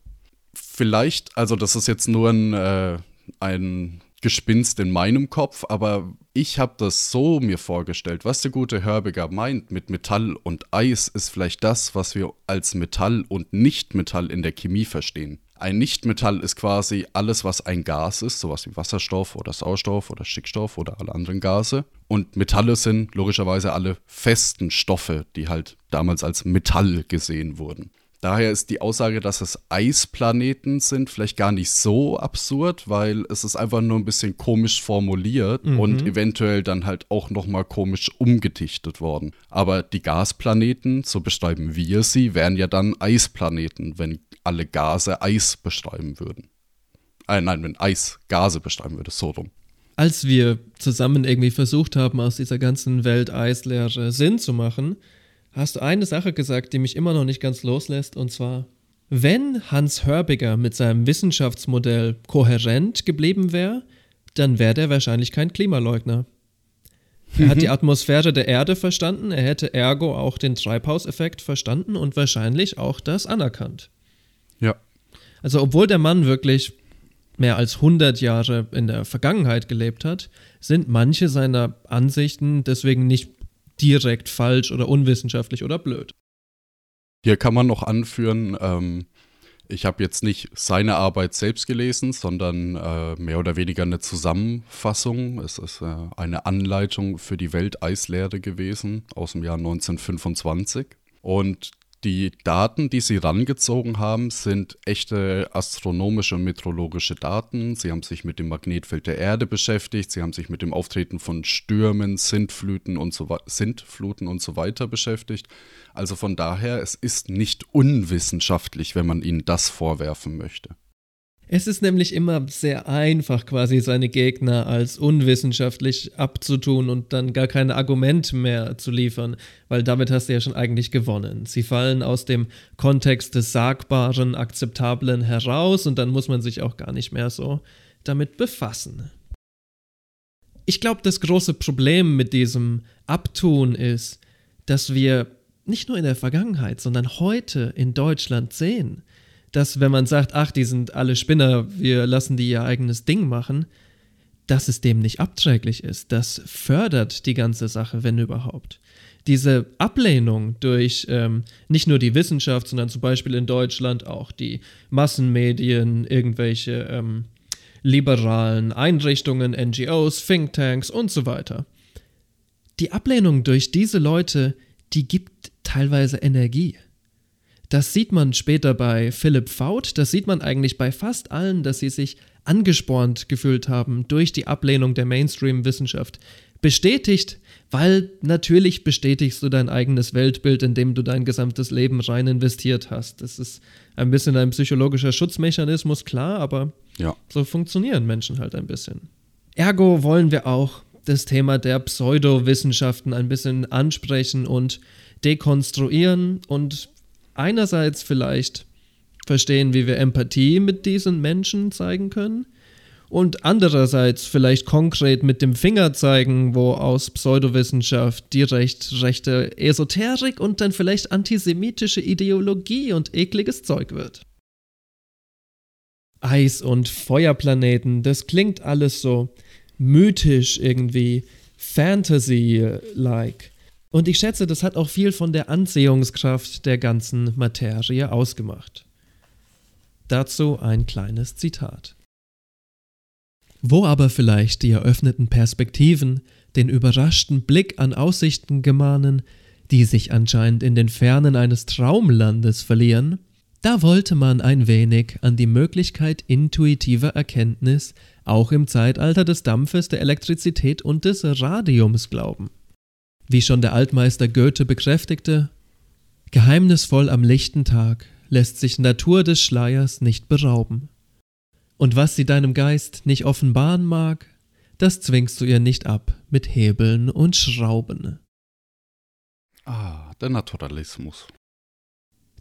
Speaker 1: Vielleicht, also das ist jetzt nur ein, äh, ein Gespinst in meinem Kopf, aber ich habe das so mir vorgestellt. Was der gute Hörbiger meint mit Metall und Eis ist vielleicht das, was wir als Metall und Nichtmetall in der Chemie verstehen. Ein Nichtmetall ist quasi alles, was ein Gas ist, sowas wie Wasserstoff oder Sauerstoff oder Stickstoff oder alle anderen Gase. Und Metalle sind logischerweise alle festen Stoffe, die halt damals als Metall gesehen wurden. Daher ist die Aussage, dass es Eisplaneten sind, vielleicht gar nicht so absurd, weil es ist einfach nur ein bisschen komisch formuliert und eventuell dann halt auch nochmal komisch umgedichtet worden. Aber die Gasplaneten, so beschreiben wir sie, wären ja dann Eisplaneten, wenn alle Gase Eis beschreiben würden. Äh, nein, wenn Eis Gase beschreiben würde, so rum.
Speaker 2: Als wir zusammen irgendwie versucht haben, aus dieser ganzen Welt Eislehre Sinn zu machen, hast du eine Sache gesagt, die mich immer noch nicht ganz loslässt, und zwar, wenn Hans Hörbiger mit seinem Wissenschaftsmodell kohärent geblieben wäre, dann wäre der wahrscheinlich kein Klimaleugner. Er hat die Atmosphäre der Erde verstanden, er hätte ergo auch den Treibhauseffekt verstanden und wahrscheinlich auch das anerkannt.
Speaker 1: Ja.
Speaker 2: Also obwohl der Mann wirklich mehr als 100 Jahre in der Vergangenheit gelebt hat, sind manche seiner Ansichten deswegen nicht direkt falsch oder unwissenschaftlich oder blöd.
Speaker 1: Hier kann man noch anführen, ähm, ich habe jetzt nicht seine Arbeit selbst gelesen, sondern äh, mehr oder weniger eine Zusammenfassung. Es ist äh, eine Anleitung für die Welteislehre gewesen aus dem Jahr 1925. Und die Daten, die sie rangezogen haben, sind echte astronomische und meteorologische Daten. Sie haben sich mit dem Magnetfeld der Erde beschäftigt, sie haben sich mit dem Auftreten von Stürmen, Sintfluten und so, Sintfluten und so weiter beschäftigt. Also von daher, es ist nicht unwissenschaftlich, wenn man ihnen das vorwerfen möchte.
Speaker 2: Es ist nämlich immer sehr einfach, quasi seine Gegner als unwissenschaftlich abzutun und dann gar keine Argumente mehr zu liefern, weil damit hast du ja schon eigentlich gewonnen. Sie fallen aus dem Kontext des Sagbaren, Akzeptablen heraus und dann muss man sich auch gar nicht mehr so damit befassen. Ich glaube, das große Problem mit diesem Abtun ist, dass wir nicht nur in der Vergangenheit, sondern heute in Deutschland sehen, dass wenn man sagt, ach, die sind alle Spinner, wir lassen die ihr eigenes Ding machen, dass es dem nicht abträglich ist. Das fördert die ganze Sache, wenn überhaupt. Diese Ablehnung durch ähm, nicht nur die Wissenschaft, sondern zum Beispiel in Deutschland auch die Massenmedien, irgendwelche ähm, liberalen Einrichtungen, NGOs, Thinktanks und so weiter. Die Ablehnung durch diese Leute, die gibt teilweise Energie. Das sieht man später bei Philipp Faut, das sieht man eigentlich bei fast allen, dass sie sich angespornt gefühlt haben durch die Ablehnung der Mainstream-Wissenschaft. Bestätigt, weil natürlich bestätigst du dein eigenes Weltbild, in dem du dein gesamtes Leben rein investiert hast. Das ist ein bisschen ein psychologischer Schutzmechanismus, klar, aber
Speaker 1: Ja.
Speaker 2: so funktionieren Menschen halt ein bisschen. Ergo wollen wir auch das Thema der Pseudowissenschaften ein bisschen ansprechen und dekonstruieren und einerseits vielleicht verstehen, wie wir Empathie mit diesen Menschen zeigen können und andererseits vielleicht konkret mit dem Finger zeigen, wo aus Pseudowissenschaft direkt rechte Esoterik und dann vielleicht antisemitische Ideologie und ekliges Zeug wird. Eis- und Feuerplaneten, das klingt alles so mythisch irgendwie, Fantasy-like. Und ich schätze, das hat auch viel von der Anziehungskraft der ganzen Materie ausgemacht. Dazu ein kleines Zitat. Wo aber vielleicht die eröffneten Perspektiven den überraschten Blick an Aussichten gemahnen, die sich anscheinend in den Fernen eines Traumlandes verlieren, da wollte man ein wenig an die Möglichkeit intuitiver Erkenntnis auch im Zeitalter des Dampfes, der Elektrizität und des Radiums glauben. Wie schon der Altmeister Goethe bekräftigte, Geheimnisvoll am lichten Tag lässt sich Natur des Schleiers nicht berauben. Und was sie deinem Geist nicht offenbaren mag, das zwingst du ihr nicht ab mit Hebeln und Schrauben.
Speaker 1: Ah, der Naturalismus.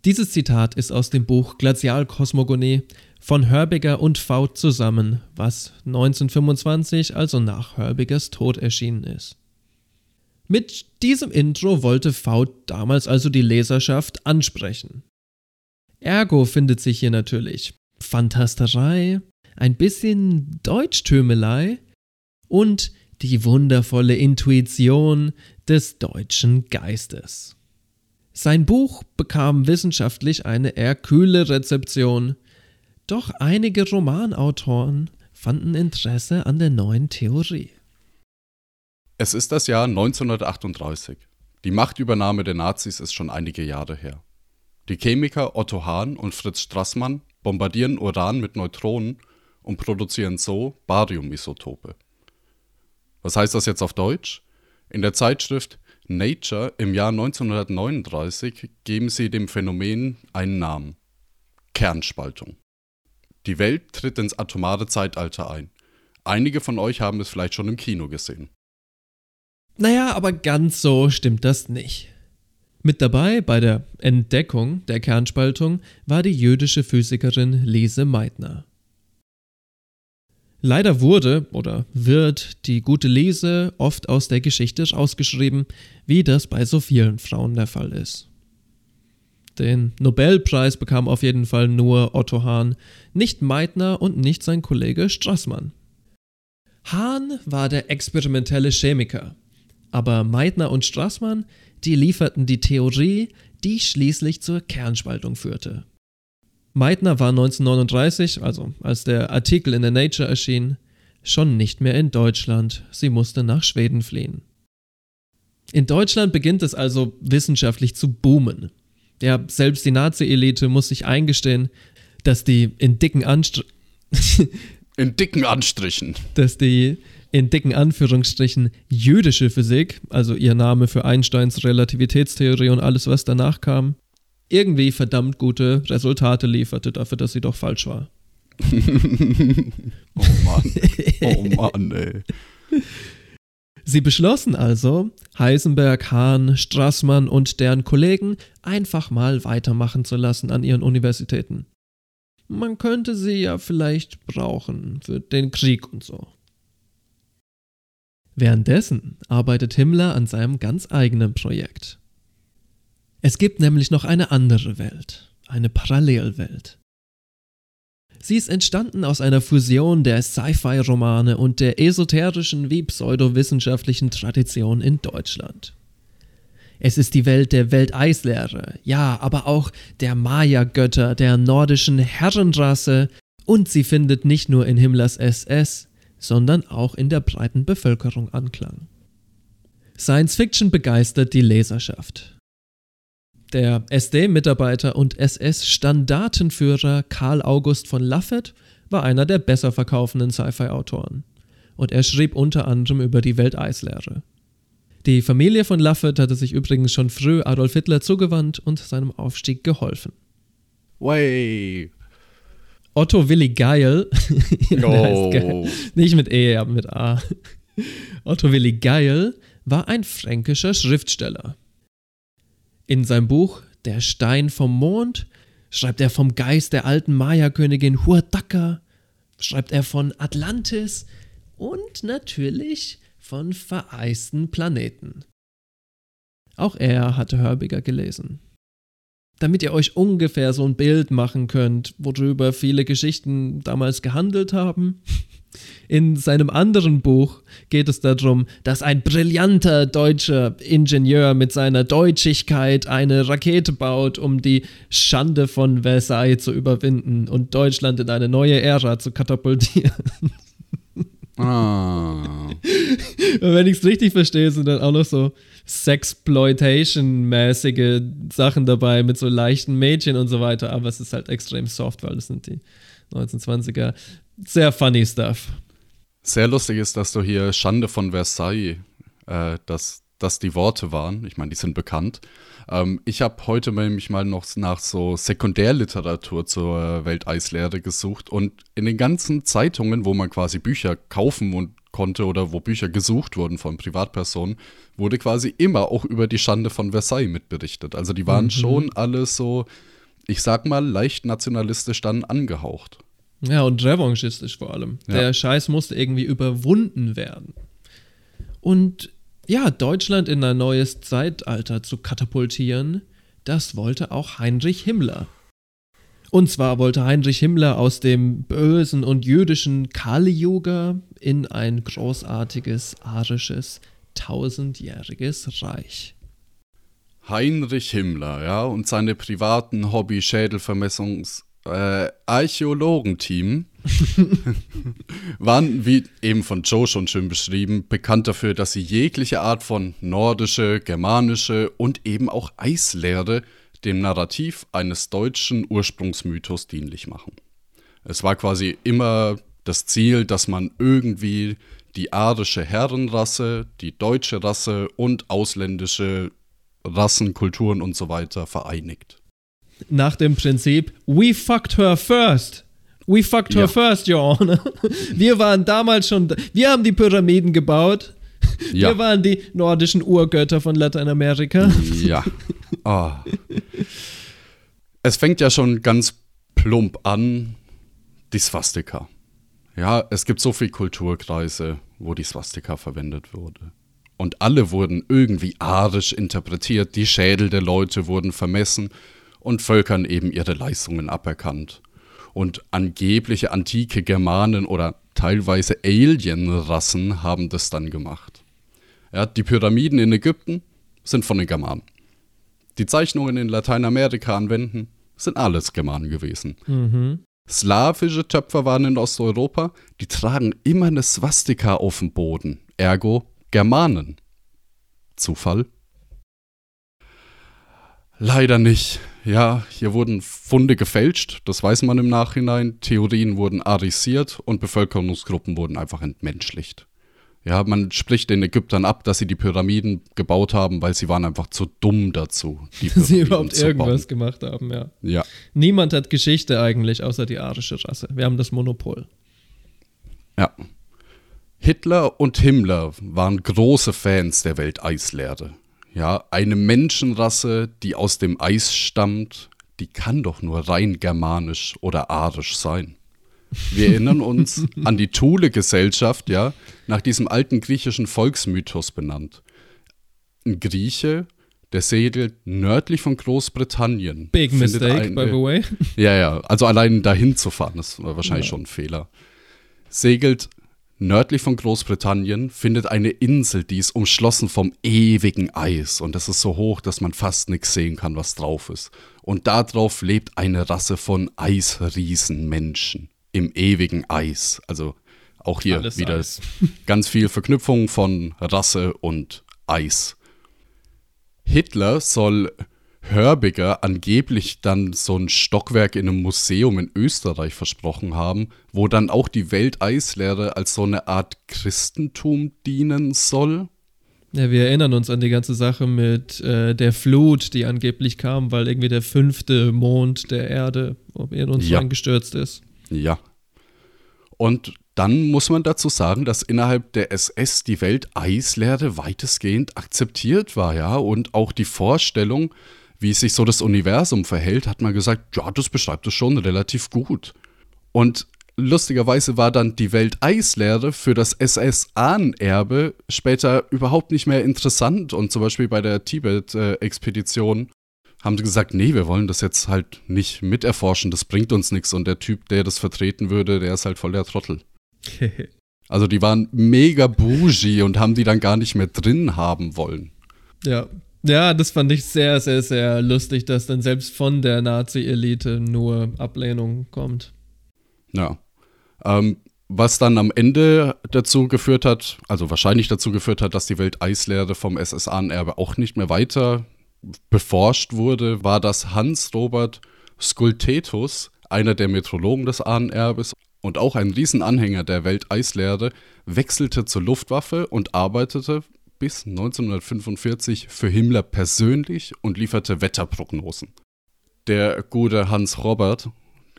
Speaker 2: Dieses Zitat ist aus dem Buch Glazialkosmogonie von Hörbiger und Faut zusammen, was 1925, also nach Hörbigers Tod erschienen ist. Mit diesem Intro wollte Faut damals also die Leserschaft ansprechen. Ergo findet sich hier natürlich Fantasterei, ein bisschen Deutschtümelei und die wundervolle Intuition des deutschen Geistes. Sein Buch bekam wissenschaftlich eine eher kühle Rezeption, doch einige Romanautoren fanden Interesse an der neuen Theorie.
Speaker 1: Es ist das Jahr 1938. Die Machtübernahme der Nazis ist schon einige Jahre her. Die Chemiker Otto Hahn und Fritz Strassmann bombardieren Uran mit Neutronen und produzieren so Bariumisotope. Was heißt das jetzt auf Deutsch? In der Zeitschrift Nature im Jahr 1939 geben sie dem Phänomen einen Namen. Kernspaltung. Die Welt tritt ins atomare Zeitalter ein. Einige von euch haben es vielleicht schon im Kino gesehen.
Speaker 2: Naja, aber ganz so stimmt das nicht. Mit dabei bei der Entdeckung der Kernspaltung war die jüdische Physikerin Lise Meitner. Leider wurde oder wird die gute Lise oft aus der Geschichte rausgeschrieben, wie das bei so vielen Frauen der Fall ist. Den Nobelpreis bekam auf jeden Fall nur Otto Hahn, nicht Meitner und nicht sein Kollege Strassmann. Hahn war der experimentelle Chemiker, aber Meitner und Strassmann, die lieferten die Theorie, die schließlich zur Kernspaltung führte. Meitner war 1939, also als der Artikel in der Nature erschien, schon nicht mehr in Deutschland, sie musste nach Schweden fliehen. In Deutschland beginnt es also wissenschaftlich zu boomen. Ja, selbst die Nazi-Elite muss sich eingestehen, dass die in dicken Anstr
Speaker 1: In dicken Anstrichen.
Speaker 2: dass die in dicken Anführungsstrichen jüdische Physik, also ihr Name für Einsteins Relativitätstheorie und alles, was danach kam, irgendwie verdammt gute Resultate lieferte dafür, dass sie doch falsch war.
Speaker 1: Oh Mann. Oh Mann, ey.
Speaker 2: Sie beschlossen also, Heisenberg, Hahn, Strassmann und deren Kollegen einfach mal weitermachen zu lassen an ihren Universitäten. Man könnte sie ja vielleicht brauchen für den Krieg und so. Währenddessen arbeitet Himmler an seinem ganz eigenen Projekt. Es gibt nämlich noch eine andere Welt, eine Parallelwelt. Sie ist entstanden aus einer Fusion der Sci-Fi-Romane und der esoterischen wie pseudowissenschaftlichen Tradition in Deutschland. Es ist die Welt der Welteislehre, ja, aber auch der Maya-Götter, der nordischen Herrenrasse und sie findet nicht nur in Himmlers SS, sondern auch in der breiten Bevölkerung Anklang. Science Fiction begeistert die Leserschaft. Der SD-Mitarbeiter und SS-Standartenführer Karl August von Laffert war einer der besser verkaufenden Sci-Fi-Autoren. Und er schrieb unter anderem über die Welteislehre. Die Familie von Laffert hatte sich übrigens schon früh Adolf Hitler zugewandt und seinem Aufstieg geholfen.
Speaker 1: Way.
Speaker 2: Otto Willi Geil, Geil.
Speaker 1: Oh.
Speaker 2: nicht mit E, aber mit A. Otto Willi Geil war ein fränkischer Schriftsteller. In seinem Buch Der Stein vom Mond schreibt er vom Geist der alten Maya-Königin Huadaka, schreibt er von Atlantis und natürlich von vereisten Planeten. Auch er hatte Hörbiger gelesen. Damit ihr euch ungefähr so ein Bild machen könnt, worüber viele Geschichten damals gehandelt haben. In seinem anderen Buch geht es darum, dass ein brillanter deutscher Ingenieur mit seiner Deutschigkeit eine Rakete baut, um die Schande von Versailles zu überwinden und Deutschland in eine neue Ära zu katapultieren.
Speaker 1: Ah.
Speaker 2: Und wenn ich es richtig verstehe, sind dann auch noch so Sexploitation-mäßige Sachen dabei mit so leichten Mädchen und so weiter. Aber es ist halt extrem soft, weil das sind die 1920er. Sehr funny stuff.
Speaker 1: Sehr lustig ist, dass du hier Schande von Versailles, äh, dass das die Worte waren. Ich meine, die sind bekannt. Ähm, ich habe heute nämlich mal noch nach so Sekundärliteratur zur Welteislehre gesucht und in den ganzen Zeitungen, wo man quasi Bücher kaufen und konnte oder wo Bücher gesucht wurden von Privatpersonen, wurde quasi immer auch über die Schande von Versailles mitberichtet. Also die waren mhm. schon alle so, ich sag mal, leicht nationalistisch dann angehaucht.
Speaker 2: Ja, und revanchistisch vor allem. Ja. Der Scheiß musste irgendwie überwunden werden. Und ja, Deutschland in ein neues Zeitalter zu katapultieren, das wollte auch Heinrich Himmler. Und zwar wollte Heinrich Himmler aus dem bösen und jüdischen Kali-Yuga in ein großartiges, arisches, tausendjähriges Reich.
Speaker 1: Heinrich Himmler, ja, und seine privaten Hobby-Schädelvermessungs- äh, Archäologenteam waren, wie eben von Joe schon schön beschrieben, bekannt dafür, dass sie jegliche Art von nordische, germanische und eben auch Eislehre dem Narrativ eines deutschen Ursprungsmythos dienlich machen. Es war quasi immer das Ziel, dass man irgendwie die arische Herrenrasse, die deutsche Rasse und ausländische Rassen, Kulturen und so weiter vereinigt
Speaker 2: nach dem Prinzip, we fucked her first. We fucked her ja. first, Your Honor. Wir waren damals schon, wir haben die Pyramiden gebaut. Ja. Wir waren die nordischen Urgötter von Lateinamerika.
Speaker 1: Ja. Oh. Es fängt ja schon ganz plump an, die Swastika. Ja, es gibt so viele Kulturkreise, wo die Swastika verwendet wurde. Und alle wurden irgendwie arisch interpretiert, die Schädel der Leute wurden vermessen und Völkern eben ihre Leistungen aberkannt. Und angebliche antike Germanen oder teilweise Alien-Rassen haben das dann gemacht. Ja, die Pyramiden in Ägypten sind von den Germanen. Die Zeichnungen in Lateinamerika an Wänden sind alles Germanen gewesen. Mhm. Slawische Töpfer waren in Osteuropa, die tragen immer eine Swastika auf dem Boden, ergo Germanen. Zufall? Leider nicht. Ja, hier wurden Funde gefälscht, das weiß man im Nachhinein. Theorien wurden arisiert und Bevölkerungsgruppen wurden einfach entmenschlicht. Ja, man spricht den Ägyptern ab, dass sie die Pyramiden gebaut haben, weil sie waren einfach zu dumm dazu,
Speaker 2: die Pyramiden sie überhaupt irgendwas gemacht haben, ja.
Speaker 1: Ja.
Speaker 2: Niemand hat Geschichte eigentlich, außer die arische Rasse. Wir haben das Monopol.
Speaker 1: Ja. Hitler und Himmler waren große Fans der Welteislehre. Ja, eine Menschenrasse, die aus dem Eis stammt, die kann doch nur rein germanisch oder arisch sein. Wir erinnern uns an die Thule-Gesellschaft, ja, nach diesem alten griechischen Volksmythos benannt. Ein Grieche, der segelt nördlich von Großbritannien.
Speaker 2: Big mistake, eine, by the way.
Speaker 1: Ja, ja, also allein dahin zu fahren, das war wahrscheinlich ja. schon ein Fehler. Segelt Nördlich von Großbritannien findet eine Insel, die ist umschlossen vom ewigen Eis und das ist so hoch, dass man fast nichts sehen kann, was drauf ist. Und darauf lebt eine Rasse von Eisriesenmenschen im ewigen Eis. Also auch hier Alles wieder Eis. ganz viel Verknüpfung von Rasse und Eis. Hitler soll Hörbiger angeblich dann so ein Stockwerk in einem Museum in Österreich versprochen haben, wo dann auch die Welteislehre als so eine Art Christentum dienen soll.
Speaker 2: Ja, wir erinnern uns an die ganze Sache mit äh, der Flut, die angeblich kam, weil irgendwie der fünfte Mond der Erde in uns ja. eingestürzt ist.
Speaker 1: Ja. Und dann muss man dazu sagen, dass innerhalb der SS die Welteislehre weitestgehend akzeptiert war, ja, und auch die Vorstellung, wie sich so das Universum verhält, hat man gesagt, ja, das beschreibt es schon relativ gut. Und lustigerweise war dann die Welteislehre für das SS-Ahnenerbe später überhaupt nicht mehr interessant. Und zum Beispiel bei der Tibet-Expedition haben sie gesagt, nee, wir wollen das jetzt halt nicht miterforschen, das bringt uns nichts. Und der Typ, der das vertreten würde, der ist halt voll der Trottel. also die waren mega bougie und haben die dann gar nicht mehr drin haben wollen.
Speaker 2: Ja, ja, das fand ich sehr, sehr, sehr lustig, dass dann selbst von der Nazi-Elite nur Ablehnung kommt.
Speaker 1: Ja. Ähm, was dann am Ende dazu geführt hat, also wahrscheinlich dazu geführt hat, dass die Welteislehre vom SSA-Erbe auch nicht mehr weiter beforscht wurde, war, dass Hans-Robert Skultetus, einer der Metrologen des Ahnenerbes und auch ein Riesenanhänger der Welteislehre, wechselte zur Luftwaffe und arbeitete bis 1945 für Himmler persönlich und lieferte Wetterprognosen. Der gute Hans Robert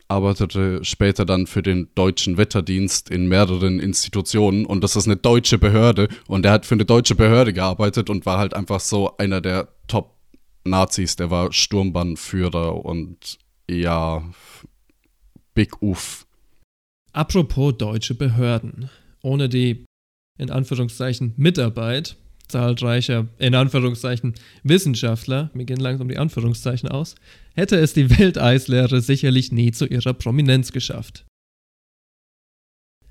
Speaker 1: arbeitete später dann für den deutschen Wetterdienst in mehreren Institutionen und das ist eine deutsche Behörde und er hat für eine deutsche Behörde gearbeitet und war halt einfach so einer der Top-Nazis, der war Sturmbannführer und ja, Big Uff.
Speaker 2: Apropos deutsche Behörden. Ohne die, in Anführungszeichen, Mitarbeit zahlreicher, in Anführungszeichen, Wissenschaftler, mir gehen langsam die Anführungszeichen aus, hätte es die Welteislehre sicherlich nie zu ihrer Prominenz geschafft.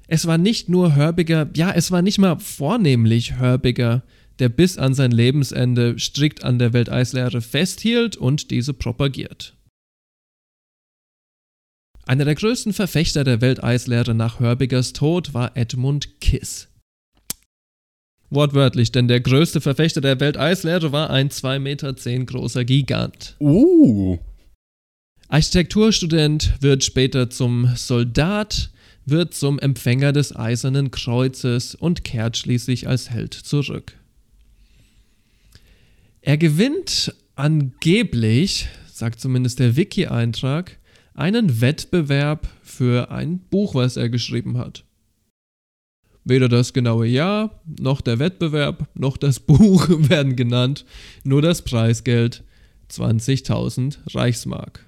Speaker 2: Es war nicht nur Hörbiger, ja, es war nicht mal vornehmlich Hörbiger, der bis an sein Lebensende strikt an der Welteislehre festhielt und diese propagiert. Einer der größten Verfechter der Welteislehre nach Hörbigers Tod war Edmund Kiss. Wortwörtlich, denn der größte Verfechter der Welteislehre war ein 2,10 Meter großer Gigant.
Speaker 1: Uh.
Speaker 2: Architekturstudent wird später zum Soldat, wird zum Empfänger des Eisernen Kreuzes und kehrt schließlich als Held zurück. Er gewinnt angeblich, sagt zumindest der Wiki-Eintrag, einen Wettbewerb für ein Buch, was er geschrieben hat. Weder das genaue Jahr, noch der Wettbewerb, noch das Buch werden genannt, nur das Preisgeld 20.000 Reichsmark.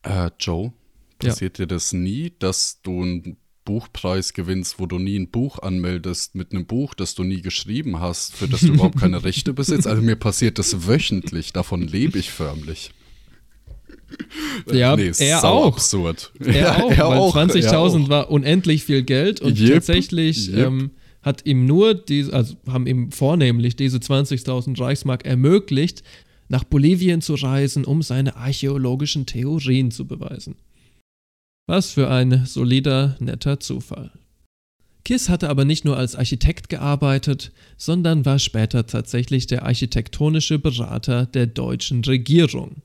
Speaker 1: Äh, Joe, passiert ja. dir das nie, dass du einen Buchpreis gewinnst, wo du nie ein Buch anmeldest mit einem Buch, das du nie geschrieben hast, für das du überhaupt keine Rechte besitzt? Also mir passiert das wöchentlich, davon lebe ich förmlich.
Speaker 2: Ja, nee, er auch.
Speaker 1: absurd.
Speaker 2: Er ja, auch, weil 20.000 war unendlich viel Geld und yep, tatsächlich yep. Ähm, hat ihm nur, die, also haben ihm vornehmlich diese 20.000 Reichsmark ermöglicht, nach Bolivien zu reisen, um seine archäologischen Theorien zu beweisen. Was für ein solider, netter Zufall. Kiss hatte aber nicht nur als Architekt gearbeitet, sondern war später tatsächlich der architektonische Berater der deutschen Regierung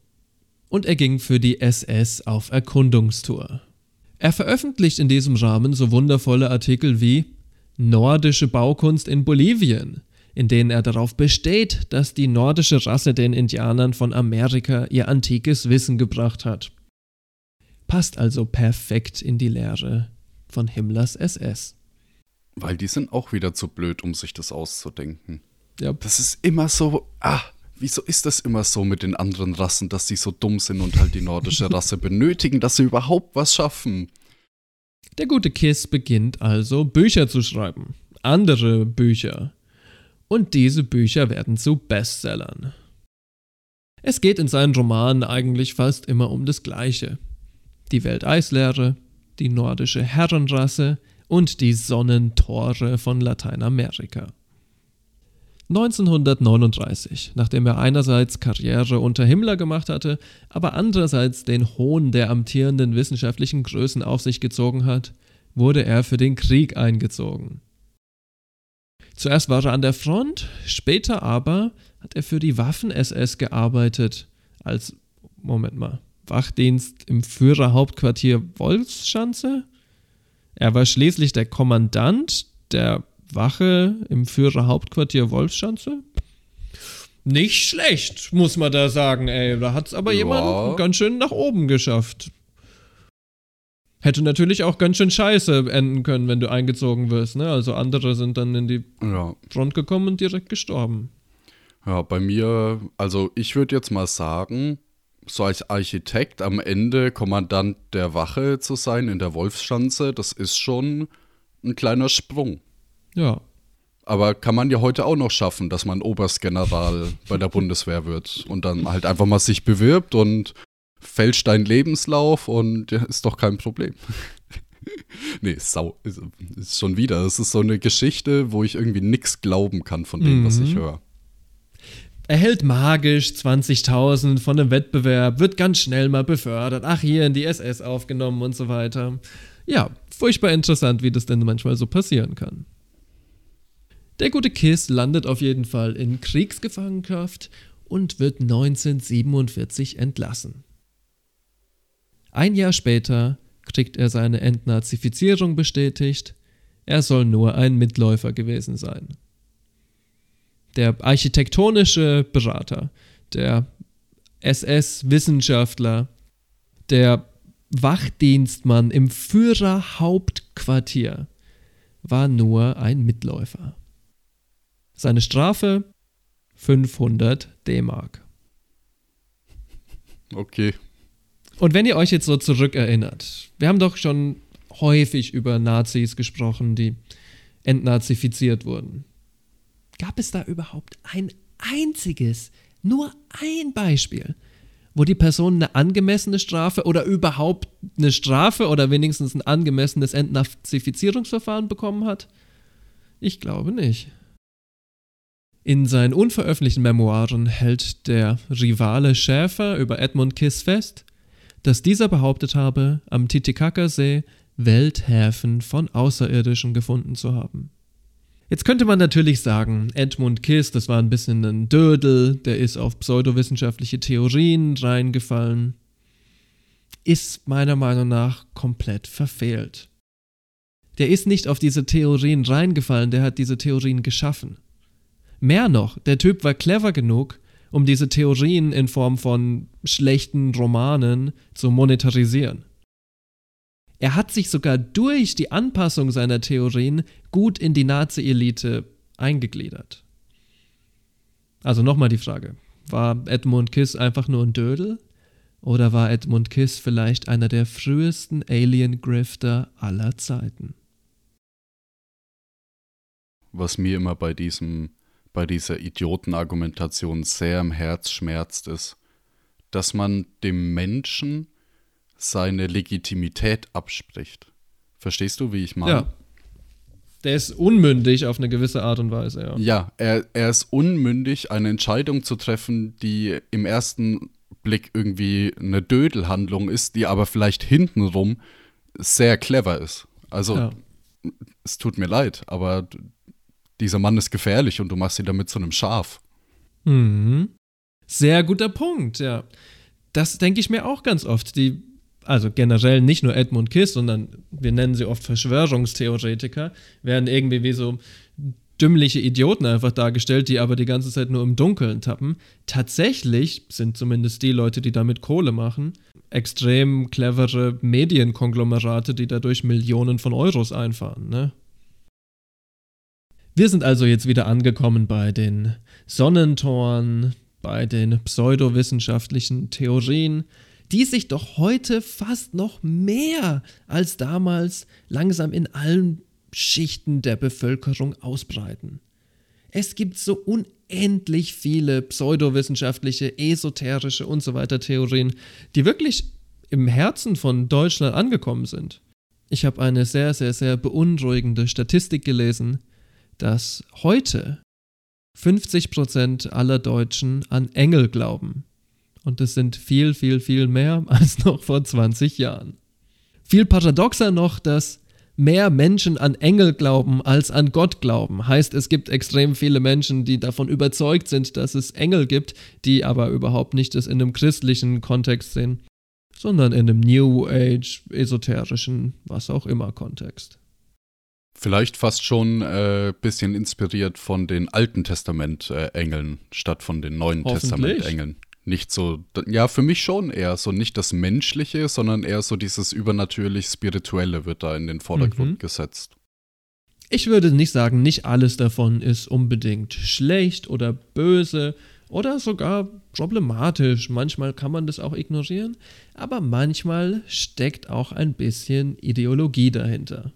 Speaker 2: und er ging für die SS auf Erkundungstour. Er veröffentlicht in diesem Rahmen so wundervolle Artikel wie Nordische Baukunst in Bolivien, in denen er darauf besteht, dass die nordische Rasse den Indianern von Amerika ihr antikes Wissen gebracht hat. Passt also perfekt in die Lehre von Himmlers SS.
Speaker 1: Weil die sind auch wieder zu blöd, um sich das auszudenken. Ja. Das ist immer so, ah, wieso ist das immer so mit den anderen Rassen, dass sie so dumm sind und halt die nordische Rasse benötigen, dass sie überhaupt was schaffen?
Speaker 2: Der gute Kiss beginnt also Bücher zu schreiben. Andere Bücher. Und diese Bücher werden zu Bestsellern. Es geht in seinen Romanen eigentlich fast immer um das Gleiche. Die Welteislehre, die nordische Herrenrasse und die Sonnentore von Lateinamerika. 1939, nachdem er einerseits Karriere unter Himmler gemacht hatte, aber andererseits den Hohn der amtierenden wissenschaftlichen Größen auf sich gezogen hat, wurde er für den Krieg eingezogen. Zuerst war er an der Front, später aber hat er für die Waffen-SS gearbeitet, als, Moment mal, Wachdienst im Führerhauptquartier Wolfschanze? Er war schließlich der Kommandant der Wache im Führerhauptquartier Wolfschanze. Nicht schlecht, muss man da sagen, ey. Da hat es aber ja. jemand ganz schön nach oben geschafft. Hätte natürlich auch ganz schön scheiße enden können, wenn du eingezogen wirst, ne? Also andere sind dann in die ja. Front gekommen und direkt gestorben.
Speaker 1: Ja, bei mir, also ich würde jetzt mal sagen, so als Architekt am Ende Kommandant der Wache zu sein in der Wolfschanze, das ist schon ein kleiner Sprung.
Speaker 2: Ja.
Speaker 1: Aber kann man ja heute auch noch schaffen, dass man Oberstgeneral bei der Bundeswehr wird und dann halt einfach mal sich bewirbt und fälscht deinen Lebenslauf und ja, ist doch kein Problem. nee, sau, ist, ist, schon wieder. Das ist so eine Geschichte, wo ich irgendwie nichts glauben kann von dem, mhm. was ich mhm. höre.
Speaker 2: Er hält magisch 20.000 von einem Wettbewerb, wird ganz schnell mal befördert. Ach, hier in die SS aufgenommen und so weiter. Ja, furchtbar interessant, wie das denn manchmal so passieren kann. Der gute Kiss landet auf jeden Fall in Kriegsgefangenschaft und wird 1947 entlassen. Ein Jahr später kriegt er seine Entnazifizierung bestätigt, er soll nur ein Mitläufer gewesen sein. Der architektonische Berater, der SS-Wissenschaftler, der Wachdienstmann im Führerhauptquartier war nur ein Mitläufer. Seine Strafe 500 D-Mark.
Speaker 1: Okay.
Speaker 2: Und wenn ihr euch jetzt so zurückerinnert, wir haben doch schon häufig über Nazis gesprochen, die entnazifiziert wurden. Gab es da überhaupt ein einziges, nur ein Beispiel, wo die Person eine angemessene Strafe oder überhaupt eine Strafe oder wenigstens ein angemessenes Entnazifizierungsverfahren bekommen hat? Ich glaube nicht. In seinen unveröffentlichten Memoiren hält der Rivale Schäfer über Edmund Kiss fest, dass dieser behauptet habe, am Titicacasee Welthäfen von Außerirdischen gefunden zu haben. Jetzt könnte man natürlich sagen, Edmund Kiss, das war ein bisschen ein Dödel, der ist auf pseudowissenschaftliche Theorien reingefallen. Ist meiner Meinung nach komplett verfehlt. Der ist nicht auf diese Theorien reingefallen, der hat diese Theorien geschaffen. Mehr noch, der Typ war clever genug, um diese Theorien in Form von schlechten Romanen zu monetarisieren. Er hat sich sogar durch die Anpassung seiner Theorien gut in die Nazi-Elite eingegliedert. Also nochmal die Frage, war Edmund Kiss einfach nur ein Dödel? Oder war Edmund Kiss vielleicht einer der frühesten Alien-Grifter aller Zeiten?
Speaker 1: Was mir immer bei diesem bei dieser Idiotenargumentation sehr im Herz schmerzt, ist, dass man dem Menschen seine Legitimität abspricht. Verstehst du, wie ich meine?
Speaker 2: Ja. Der ist unmündig auf eine gewisse Art und Weise, ja.
Speaker 1: Ja, er, er ist unmündig, eine Entscheidung zu treffen, die im ersten Blick irgendwie eine Dödelhandlung ist, die aber vielleicht hintenrum sehr clever ist. Also,
Speaker 2: Ja.
Speaker 1: es tut mir leid, aber dieser Mann ist gefährlich und du machst ihn damit zu einem Schaf.
Speaker 2: Mhm. Sehr guter Punkt, ja. Das denke ich mir auch ganz oft. Die, also generell nicht nur Edmund Kiss, sondern wir nennen sie oft Verschwörungstheoretiker, werden irgendwie wie so dümmliche Idioten einfach dargestellt, die aber die ganze Zeit nur im Dunkeln tappen. Tatsächlich sind zumindest die Leute, die damit Kohle machen, extrem clevere Medienkonglomerate, die dadurch Millionen von Euros einfahren, ne? Wir sind also jetzt wieder angekommen bei den Sonnentoren, bei den pseudowissenschaftlichen Theorien, die sich doch heute fast noch mehr als damals langsam in allen Schichten der Bevölkerung ausbreiten. Es gibt so unendlich viele pseudowissenschaftliche, esoterische und so weiter Theorien, die wirklich im Herzen von Deutschland angekommen sind. Ich habe eine sehr, sehr, sehr beunruhigende Statistik gelesen, dass heute 50% aller Deutschen an Engel glauben. Und das sind viel, viel, viel mehr als noch vor 20 Jahren. Viel paradoxer noch, dass mehr Menschen an Engel glauben als an Gott glauben. Heißt, es gibt extrem viele Menschen, die davon überzeugt sind, dass es Engel gibt, die aber überhaupt nicht das in einem christlichen Kontext sehen, sondern in einem New Age, esoterischen, was auch immer Kontext.
Speaker 1: Vielleicht fast schon ein äh, bisschen inspiriert von den Alten Testament-Engeln statt von den Neuen. Testament-Engeln. Nicht so, ja, für mich schon eher so nicht das Menschliche, sondern eher so dieses übernatürlich-spirituelle wird da in den Vordergrund
Speaker 2: Mhm.
Speaker 1: gesetzt.
Speaker 2: Ich würde nicht sagen, nicht alles davon ist unbedingt schlecht oder böse oder sogar problematisch. Manchmal kann man das auch ignorieren, aber manchmal steckt auch ein bisschen Ideologie dahinter.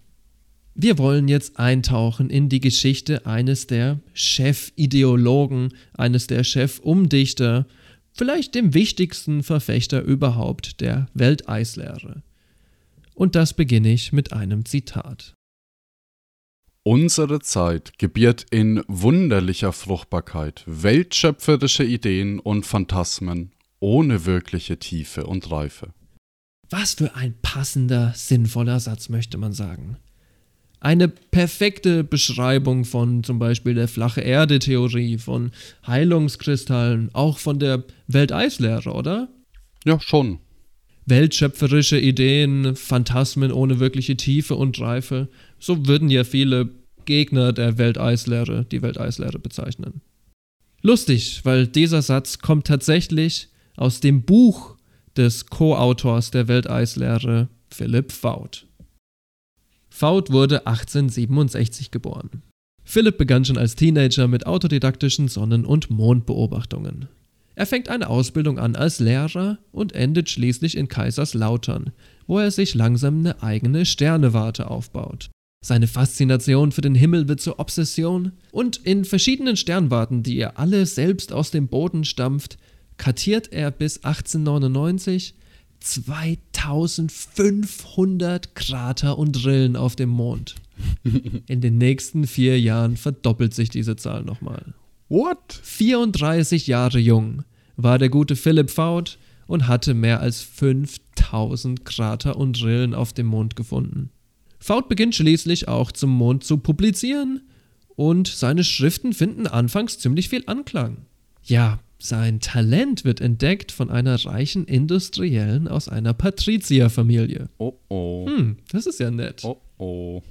Speaker 2: Wir wollen jetzt eintauchen in die Geschichte eines der Chefideologen, eines der Chefumdichter, vielleicht dem wichtigsten Verfechter überhaupt der Welteislehre. Und das beginne ich mit einem Zitat.
Speaker 1: Unsere Zeit gebiert in wunderlicher Fruchtbarkeit weltschöpferische Ideen und Phantasmen ohne wirkliche Tiefe und Reife.
Speaker 2: Was für ein passender, sinnvoller Satz, möchte man sagen. Eine perfekte Beschreibung von zum Beispiel der flache Erde-Theorie, von Heilungskristallen, auch von der Welteislehre, oder?
Speaker 1: Ja, schon.
Speaker 2: Weltschöpferische Ideen, Phantasmen ohne wirkliche Tiefe und Reife, so würden ja viele Gegner der Welteislehre die Welteislehre bezeichnen. Lustig, weil dieser Satz kommt tatsächlich aus dem Buch des Co-Autors der Welteislehre, Philipp Faut. Faut wurde 1867 geboren. Philipp begann schon als Teenager mit autodidaktischen Sonnen- und Mondbeobachtungen. Er fängt eine Ausbildung an als Lehrer und endet schließlich in Kaiserslautern, wo er sich langsam eine eigene Sternewarte aufbaut. Seine Faszination für den Himmel wird zur Obsession und in verschiedenen Sternwarten, die er alle selbst aus dem Boden stampft, kartiert er bis 1899 2500 Krater und Rillen auf dem Mond. In den nächsten vier Jahren verdoppelt sich diese Zahl nochmal.
Speaker 1: What?
Speaker 2: 34 Jahre jung war der gute Philipp Faut und hatte mehr als 5000 Krater und Rillen auf dem Mond gefunden. Faut beginnt schließlich auch zum Mond zu publizieren und seine Schriften finden anfangs ziemlich viel Anklang. Ja, sein Talent wird entdeckt von einer reichen Industriellen aus einer Patrizierfamilie.
Speaker 1: Oh oh.
Speaker 2: Hm, das ist ja nett.
Speaker 1: Oh oh.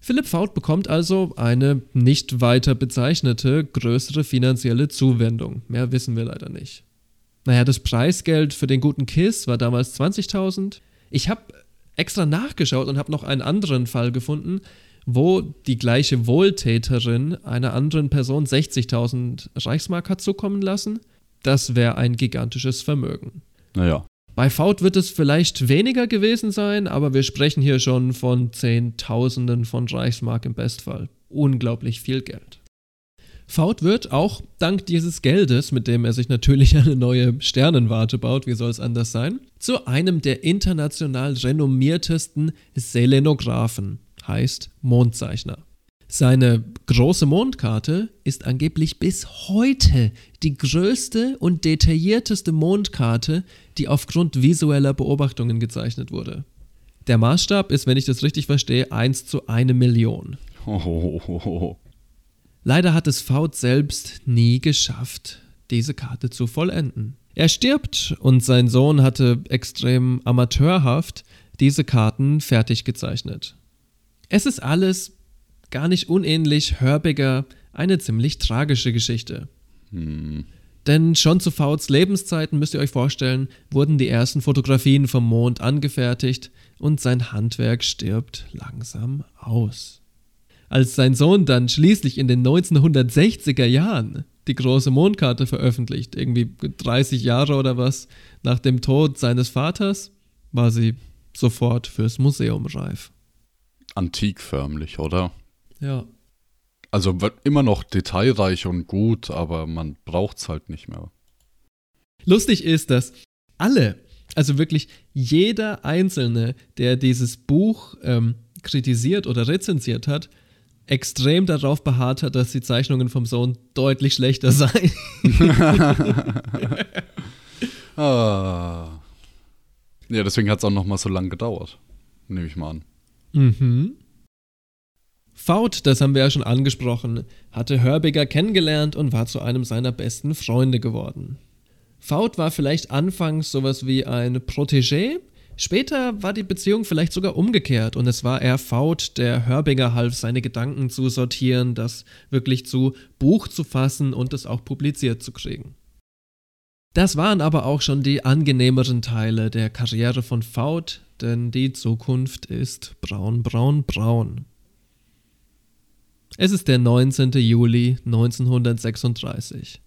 Speaker 2: Philipp Faut bekommt also eine nicht weiter bezeichnete größere finanzielle Zuwendung. Mehr wissen wir leider nicht. Naja, das Preisgeld für den guten Kiss war damals 20.000. Ich habe extra nachgeschaut und habe noch einen anderen Fall gefunden, wo die gleiche Wohltäterin einer anderen Person 60.000 Reichsmark hat zukommen lassen. Das wäre ein gigantisches Vermögen.
Speaker 1: Naja.
Speaker 2: Bei Faut wird es vielleicht weniger gewesen sein, aber wir sprechen hier schon von Zehntausenden von Reichsmark im Bestfall. Unglaublich viel Geld. Faut wird auch dank dieses Geldes, mit dem er sich natürlich eine neue Sternenwarte baut, wie soll es anders sein, zu einem der international renommiertesten Selenographen, heißt Mondzeichner. Seine große Mondkarte ist angeblich bis heute die größte und detaillierteste Mondkarte, die aufgrund visueller Beobachtungen gezeichnet wurde. Der Maßstab ist, wenn ich das richtig verstehe, 1 zu 1 Million.
Speaker 1: Oh,
Speaker 2: Leider hat es Faut selbst nie geschafft, diese Karte zu vollenden. Er stirbt und sein Sohn hatte extrem amateurhaft diese Karten fertig gezeichnet. Es ist alles gar nicht unähnlich Hörbiger eine ziemlich tragische Geschichte.
Speaker 1: Hm.
Speaker 2: Denn schon zu Fouts Lebenszeiten, müsst ihr euch vorstellen, wurden die ersten Fotografien vom Mond angefertigt und sein Handwerk stirbt langsam aus. Als sein Sohn dann schließlich in den 1960er Jahren die große Mondkarte veröffentlicht, irgendwie 30 Jahre oder was nach dem Tod seines Vaters, war sie sofort fürs Museum reif.
Speaker 1: Antik förmlich, oder?
Speaker 2: Ja.
Speaker 1: Also wird immer noch detailreich und gut, aber man braucht es halt nicht mehr.
Speaker 2: Lustig ist, dass alle, also wirklich jeder Einzelne, der dieses Buch ähm, kritisiert oder rezensiert hat, extrem darauf beharrt hat, dass die Zeichnungen vom Sohn deutlich schlechter seien.
Speaker 1: ah. Ja, deswegen hat es auch noch mal so lange gedauert. Nehme ich mal an.
Speaker 2: Mhm. Faut, das haben wir ja schon angesprochen, hatte Hörbiger kennengelernt und war zu einem seiner besten Freunde geworden. Faut war vielleicht anfangs sowas wie ein Protégé, später war die Beziehung vielleicht sogar umgekehrt und es war eher Faut, der Hörbiger half, seine Gedanken zu sortieren, das wirklich zu Buch zu fassen und es auch publiziert zu kriegen. Das waren aber auch schon die angenehmeren Teile der Karriere von Faut, denn die Zukunft ist braun, braun, braun. Es ist der 19. Juli 1936.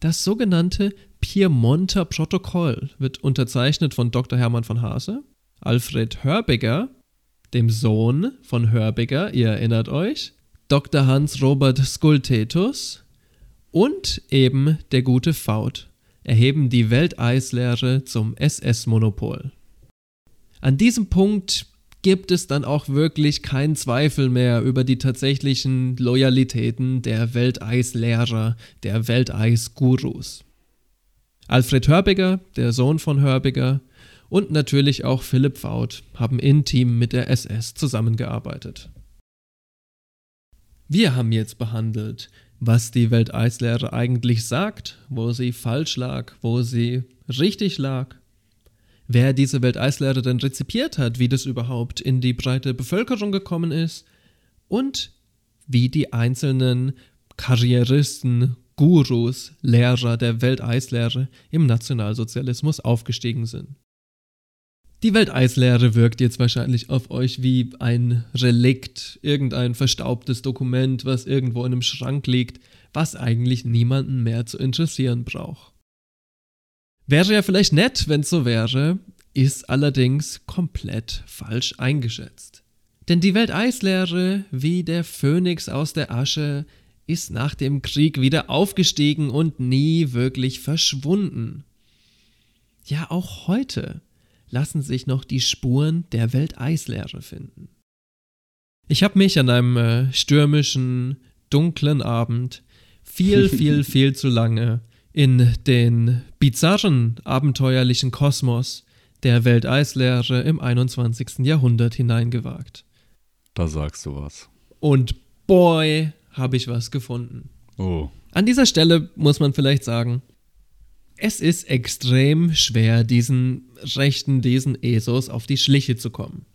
Speaker 2: Das sogenannte Piemonter Protokoll wird unterzeichnet von Dr. Hermann von Hase, Alfred Hörbiger, dem Sohn von Hörbiger, ihr erinnert euch, Dr. Hans-Robert Skultetus und eben der gute Faut erheben die Welteislehre zum SS-Monopol. An diesem Punkt gibt es dann auch wirklich keinen Zweifel mehr über die tatsächlichen Loyalitäten der Welteislehrer, der Welteisgurus. Alfred Hörbiger, der Sohn von Hörbiger, und natürlich auch Philipp Faut haben intim mit der SS zusammengearbeitet. Wir haben jetzt behandelt, was die Welteislehre eigentlich sagt, wo sie falsch lag, wo sie richtig lag wer diese Welteislehre denn rezipiert hat, wie das überhaupt in die breite Bevölkerung gekommen ist und wie die einzelnen Karrieristen, Gurus, Lehrer der Welteislehre im Nationalsozialismus aufgestiegen sind. Die Welteislehre wirkt jetzt wahrscheinlich auf euch wie ein Relikt, irgendein verstaubtes Dokument, was irgendwo in einem Schrank liegt, was eigentlich niemanden mehr zu interessieren braucht. Wäre ja vielleicht nett, wenn es so wäre, ist allerdings komplett falsch eingeschätzt. Denn die Welteislehre, wie der Phönix aus der Asche, ist nach dem Krieg wieder aufgestiegen und nie wirklich verschwunden. Ja, auch heute lassen sich noch die Spuren der Welteislehre finden. Ich habe mich an einem äh, stürmischen, dunklen Abend viel, viel, viel zu lange in den bizarren, abenteuerlichen Kosmos der Welteislehre im 21. Jahrhundert hineingewagt.
Speaker 1: Da sagst du was.
Speaker 2: Und boy, habe ich was gefunden.
Speaker 1: Oh.
Speaker 2: An dieser Stelle muss man vielleicht sagen, es ist extrem schwer, diesen Rechten, diesen ESOs auf die Schliche zu kommen.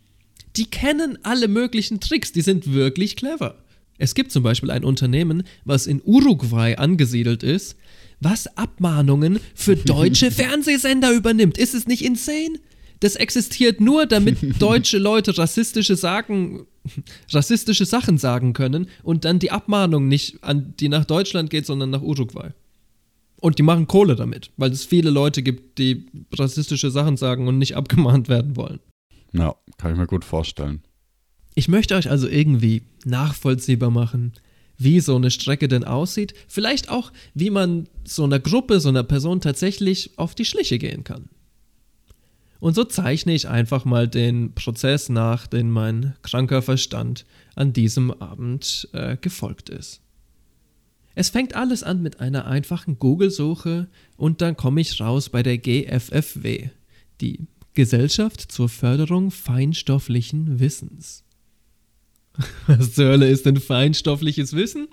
Speaker 2: Die kennen alle möglichen Tricks, die sind wirklich clever. Es gibt zum Beispiel ein Unternehmen, was in Uruguay angesiedelt ist, was Abmahnungen für deutsche Fernsehsender übernimmt. Ist es nicht insane? Das existiert nur, damit deutsche Leute rassistische, sagen, rassistische Sachen sagen können und dann die Abmahnung nicht an die nach Deutschland geht, sondern nach Uruguay. Und die machen Kohle damit, weil es viele Leute gibt, die rassistische Sachen sagen und nicht abgemahnt werden wollen.
Speaker 1: Ja, kann ich mir gut vorstellen.
Speaker 2: Ich möchte euch also irgendwie nachvollziehbar machen, wie so eine Strecke denn aussieht. Vielleicht auch, wie man so einer Gruppe, so einer Person tatsächlich auf die Schliche gehen kann. Und so zeichne ich einfach mal den Prozess nach, den mein kranker Verstand an diesem Abend äh, gefolgt ist. Es fängt alles an mit einer einfachen Google-Suche und dann komme ich raus bei der GFFW, die Gesellschaft zur Förderung feinstofflichen Wissens. Was zur Hölle ist denn feinstoffliches Wissen?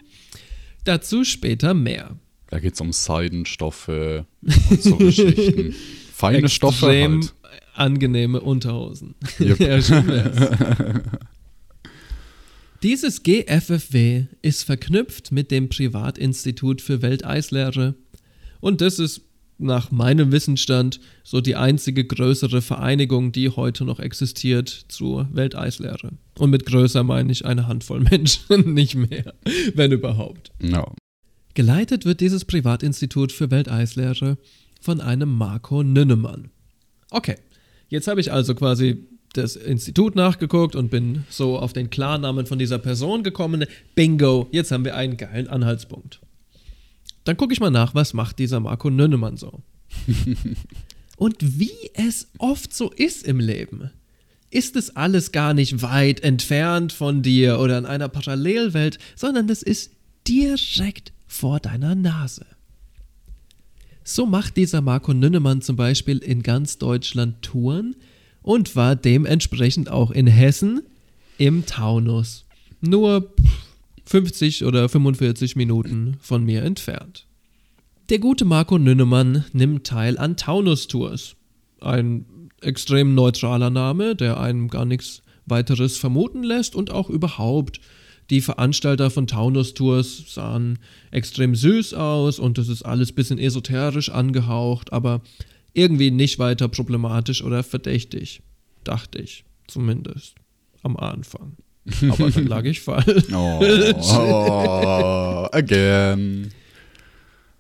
Speaker 2: Dazu später mehr.
Speaker 1: Da geht es um Seidenstoffe und so Geschichten. Feine Stoffe
Speaker 2: Extrem
Speaker 1: halt.
Speaker 2: angenehme Unterhosen.
Speaker 1: Yep.
Speaker 2: ja, wär's. Dieses GFFW ist verknüpft mit dem Privatinstitut für Welteislehre und das ist nach meinem Wissensstand so die einzige größere Vereinigung, die heute noch existiert zur Welteislehre. Und mit größer meine ich eine Handvoll Menschen, nicht mehr, wenn überhaupt.
Speaker 1: Ja.
Speaker 2: Geleitet wird dieses Privatinstitut für Welteislehre von einem Marco Nünnemann. Okay, jetzt habe ich also quasi das Institut nachgeguckt und bin so auf den Klarnamen von dieser Person gekommen. Bingo, jetzt haben wir einen geilen Anhaltspunkt. Dann gucke ich mal nach, was macht dieser Marco Nünnemann so. und wie es oft so ist im Leben, ist es alles gar nicht weit entfernt von dir oder in einer Parallelwelt, sondern es ist direkt vor deiner Nase. So macht dieser Marco Nünnemann zum Beispiel in ganz Deutschland Touren und war dementsprechend auch in Hessen im Taunus. Nur 50 oder 45 Minuten von mir entfernt. Der gute Marco Nünnemann nimmt teil an Taunus-Tours. Ein extrem neutraler Name, der einem gar nichts weiteres vermuten lässt und auch überhaupt die Veranstalter von Taunus-Tours sahen extrem süß aus und es ist alles ein bisschen esoterisch angehaucht, aber irgendwie nicht weiter problematisch oder verdächtig. Dachte ich, zumindest. Am Anfang. Aber dann lag ich falsch.
Speaker 1: Oh, oh, again.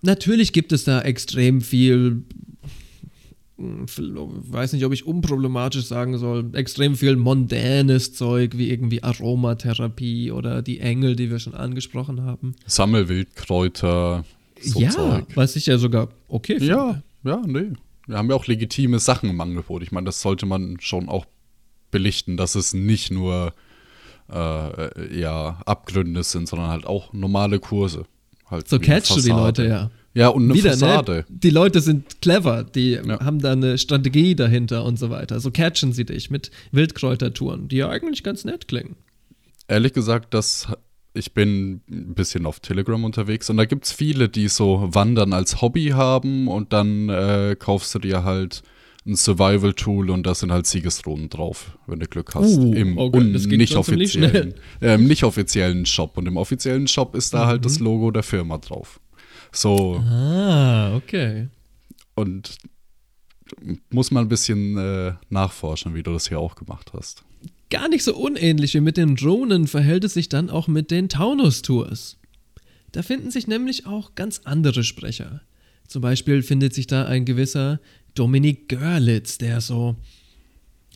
Speaker 2: Natürlich gibt es da extrem viel, weiß nicht, ob ich unproblematisch sagen soll, extrem viel mondänes Zeug, wie irgendwie Aromatherapie oder die Engel, die wir schon angesprochen haben.
Speaker 1: Sammelwildkräuter. So
Speaker 2: ja,
Speaker 1: Zeug.
Speaker 2: was ich ja sogar okay finde.
Speaker 1: Ja, ja, nee. Wir haben ja auch legitime Sachen im Angebot. Ich meine, das sollte man schon auch belichten, dass es nicht nur äh, ja, Abgründe sind, sondern halt auch normale Kurse. Halt
Speaker 2: So catchst du die. Leute, ja.
Speaker 1: Ja, und eine
Speaker 2: Wieder,
Speaker 1: Fassade.
Speaker 2: ne? Die Leute sind clever, die
Speaker 1: Ja.
Speaker 2: haben da eine Strategie dahinter und so weiter. So catchen sie dich mit Wildkräutertouren, die ja eigentlich ganz nett klingen.
Speaker 1: Ehrlich gesagt, das, ich bin ein bisschen auf Telegram unterwegs und da gibt es viele, die so Wandern als Hobby haben und dann äh, kaufst du dir halt ein Survival-Tool und da sind halt Siegesrunden drauf, wenn du Glück hast.
Speaker 2: Uh,
Speaker 1: Im
Speaker 2: okay,
Speaker 1: nicht offiziellen, äh, im nicht offiziellen Shop. Und im offiziellen Shop ist da halt
Speaker 2: Mhm.
Speaker 1: das Logo der Firma drauf. So,
Speaker 2: Ah, okay.
Speaker 1: und muss man ein bisschen äh, nachforschen, wie du das hier auch gemacht hast.
Speaker 2: Gar nicht so unähnlich wie mit den Drohnen verhält es sich dann auch mit den Taunus-Tours. Da finden sich nämlich auch ganz andere Sprecher. Zum Beispiel findet sich da ein gewisser Dominik Görlitz, der so.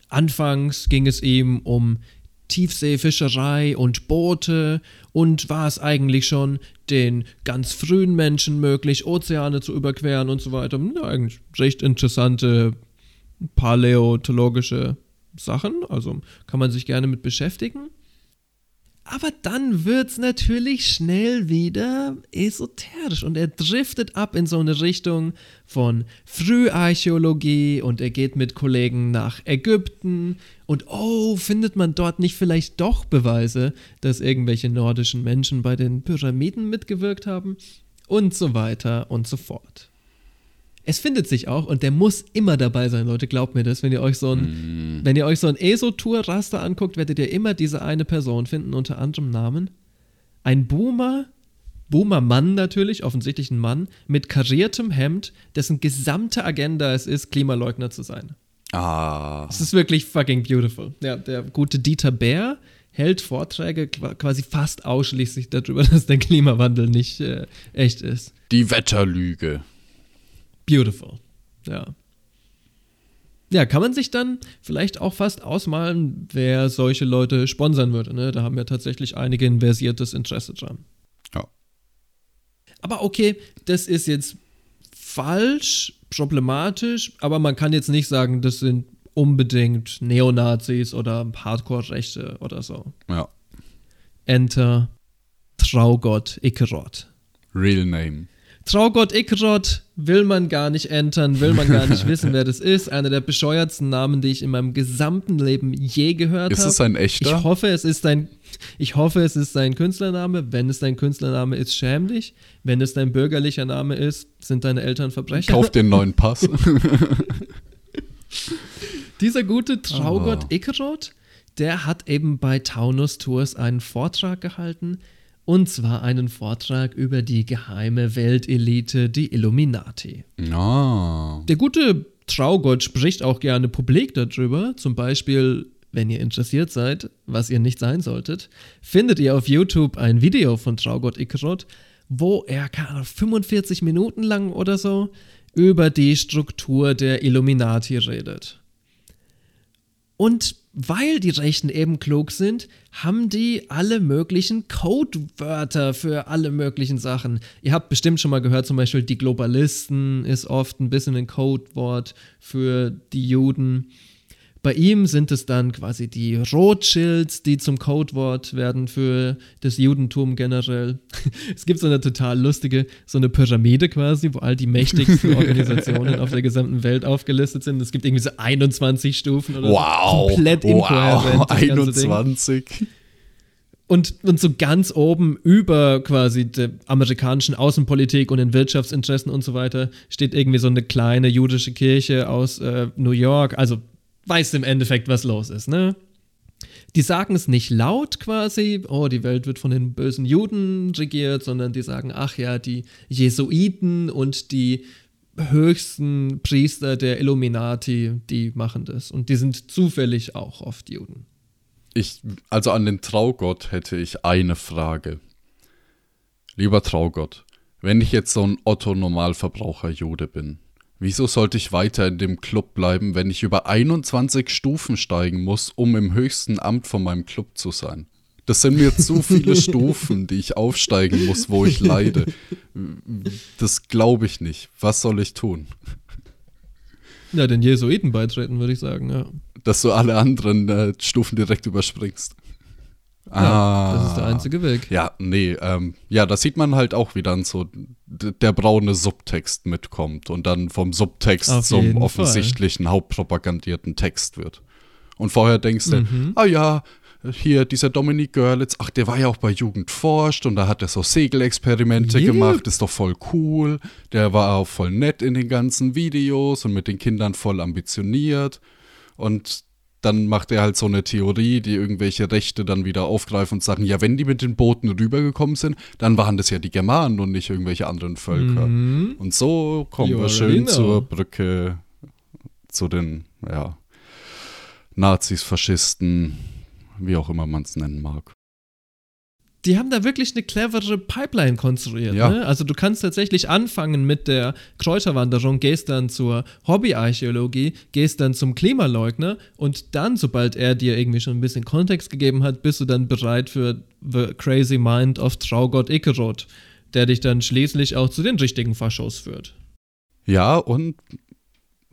Speaker 2: Anfangs ging es ihm um Tiefseefischerei und Boote und war es eigentlich schon den ganz frühen Menschen möglich, Ozeane zu überqueren und so weiter. Ja, eigentlich recht interessante paläontologische Sachen, also kann man sich gerne mit beschäftigen. Aber dann wird's natürlich schnell wieder esoterisch und er driftet ab in so eine Richtung von Früharchäologie und er geht mit Kollegen nach Ägypten und oh, findet man dort nicht vielleicht doch Beweise, dass irgendwelche nordischen Menschen bei den Pyramiden mitgewirkt haben und so weiter und so fort. Es findet sich auch und der muss immer dabei sein, Leute. Glaubt mir das. Wenn ihr euch so ein, wenn ihr euch so ein ESO-Tour-Raster anguckt, werdet ihr immer diese eine Person finden unter anderem Namen. Ein Boomer, Boomer-Mann natürlich, offensichtlich ein Mann, mit kariertem Hemd, dessen gesamte Agenda es ist, Klimaleugner zu sein.
Speaker 1: Ah,
Speaker 2: Es ist wirklich fucking beautiful. Ja, der gute Dieter Bär hält Vorträge qua- quasi fast ausschließlich darüber, dass der Klimawandel nicht äh, echt ist.
Speaker 1: die Wetterlüge.
Speaker 2: Beautiful. Ja. Ja, kann man sich dann vielleicht auch fast ausmalen, wer solche Leute sponsern würde. Ne? Da haben ja tatsächlich einige ein versiertes Interesse dran.
Speaker 1: Ja.
Speaker 2: Aber okay, das ist jetzt falsch, problematisch, aber man kann jetzt nicht sagen, das sind unbedingt Neonazis oder Hardcore-Rechte oder so.
Speaker 1: Ja.
Speaker 2: Enter Traugott Ikerot.
Speaker 1: Real Name.
Speaker 2: Traugott Ikrot will man gar nicht entern, will man gar nicht wissen, wer das ist. Einer der bescheuertsten Namen, die ich in meinem gesamten Leben je gehört habe.
Speaker 1: Ist es ein echter?
Speaker 2: Ich hoffe, es ist dein, ich hoffe, es ist dein Künstlername. Wenn es dein Künstlername ist, schäm dich. Wenn es dein bürgerlicher Name ist, sind deine Eltern Verbrecher.
Speaker 1: Kauf den neuen Pass.
Speaker 2: Dieser gute Traugott
Speaker 1: Ah.
Speaker 2: Ikerot, der hat eben bei Taunus Tours einen Vortrag gehalten. Und zwar einen Vortrag über die geheime Weltelite, die Illuminati.
Speaker 1: Ah.
Speaker 2: Der gute Traugott spricht auch gerne publik darüber. Zum Beispiel, wenn ihr interessiert seid, was ihr nicht sein solltet, findet ihr auf YouTube ein Video von Traugott Ikerot, wo er keine Ahnung, 45 Minuten lang oder so über die Struktur der Illuminati redet. Und weil die Rechten eben klug sind, haben die alle möglichen Codewörter für alle möglichen Sachen. Ihr habt bestimmt schon mal gehört, zum Beispiel die Globalisten ist oft ein bisschen ein Codewort für die Juden. Bei ihm sind es dann quasi die Rothschilds, die zum Codewort werden für das Judentum generell. Es gibt so eine total lustige, so eine Pyramide quasi, wo all die mächtigsten Organisationen auf der gesamten Welt aufgelistet sind. Es gibt irgendwie so 21 Stufen oder
Speaker 1: Wow.
Speaker 2: so. Komplett.
Speaker 1: Wow.
Speaker 2: das ganze Ding.
Speaker 1: 21.
Speaker 2: Und, und so ganz oben über quasi der amerikanischen Außenpolitik und den Wirtschaftsinteressen und so weiter steht irgendwie so eine kleine jüdische Kirche aus äh, New York. Also weißt im Endeffekt, was los ist, ne? Die sagen es nicht laut quasi, oh, die Welt wird von den bösen Juden regiert, sondern die sagen, ach ja, die Jesuiten und die höchsten Priester der Illuminati, die machen das. Und die sind zufällig auch oft Juden.
Speaker 1: Ich, also an den Traugott hätte ich eine Frage. Lieber Traugott, wenn ich jetzt so ein Otto-Normalverbraucher-Jude bin, wieso sollte ich weiter in dem Club bleiben, wenn ich über 21 Stufen steigen muss, um im höchsten Amt von meinem Club zu sein? Das sind mir zu viele Stufen, die ich aufsteigen muss, wo ich leide. Das glaube ich nicht. Was soll ich tun?
Speaker 2: Ja, den Jesuiten beitreten, würde ich sagen, ja.
Speaker 1: Dass du alle anderen äh, Stufen direkt überspringst.
Speaker 2: Ja, das ist der einzige Weg.
Speaker 1: Ah. Ja, nee, ähm, ja, da sieht man halt auch, wie dann so der braune Subtext mitkommt und dann vom Subtext
Speaker 2: Auf
Speaker 1: zum offensichtlichen hauptpropagandierten Text wird. Und vorher denkst du,
Speaker 2: Mhm.
Speaker 1: ah ja, hier dieser Dominik Görlitz, ach, der war ja auch bei Jugend forscht und da hat er so Segelexperimente
Speaker 2: Yep.
Speaker 1: gemacht, ist doch voll cool. Der war auch voll nett in den ganzen Videos und mit den Kindern voll ambitioniert. Und dann macht er halt so eine Theorie, die irgendwelche Rechte dann wieder aufgreifen und sagen, ja, wenn die mit den Booten rübergekommen sind, dann waren das ja die Germanen und nicht irgendwelche anderen Völker. Und so kommen
Speaker 2: You
Speaker 1: wir schön
Speaker 2: know.
Speaker 1: zur Brücke zu den, ja, Nazis, Faschisten, wie auch immer man es nennen mag.
Speaker 2: Die haben da wirklich eine clevere Pipeline konstruiert.
Speaker 1: Ja.
Speaker 2: Ne? Also du kannst tatsächlich anfangen mit der Kräuterwanderung, gehst dann zur Hobbyarchäologie, gehst dann zum Klimaleugner und dann, sobald er dir irgendwie schon ein bisschen Kontext gegeben hat, bist du dann bereit für The Crazy Mind of Traugott Ikerot, der dich dann schließlich auch zu den richtigen Faschos führt.
Speaker 1: Ja, und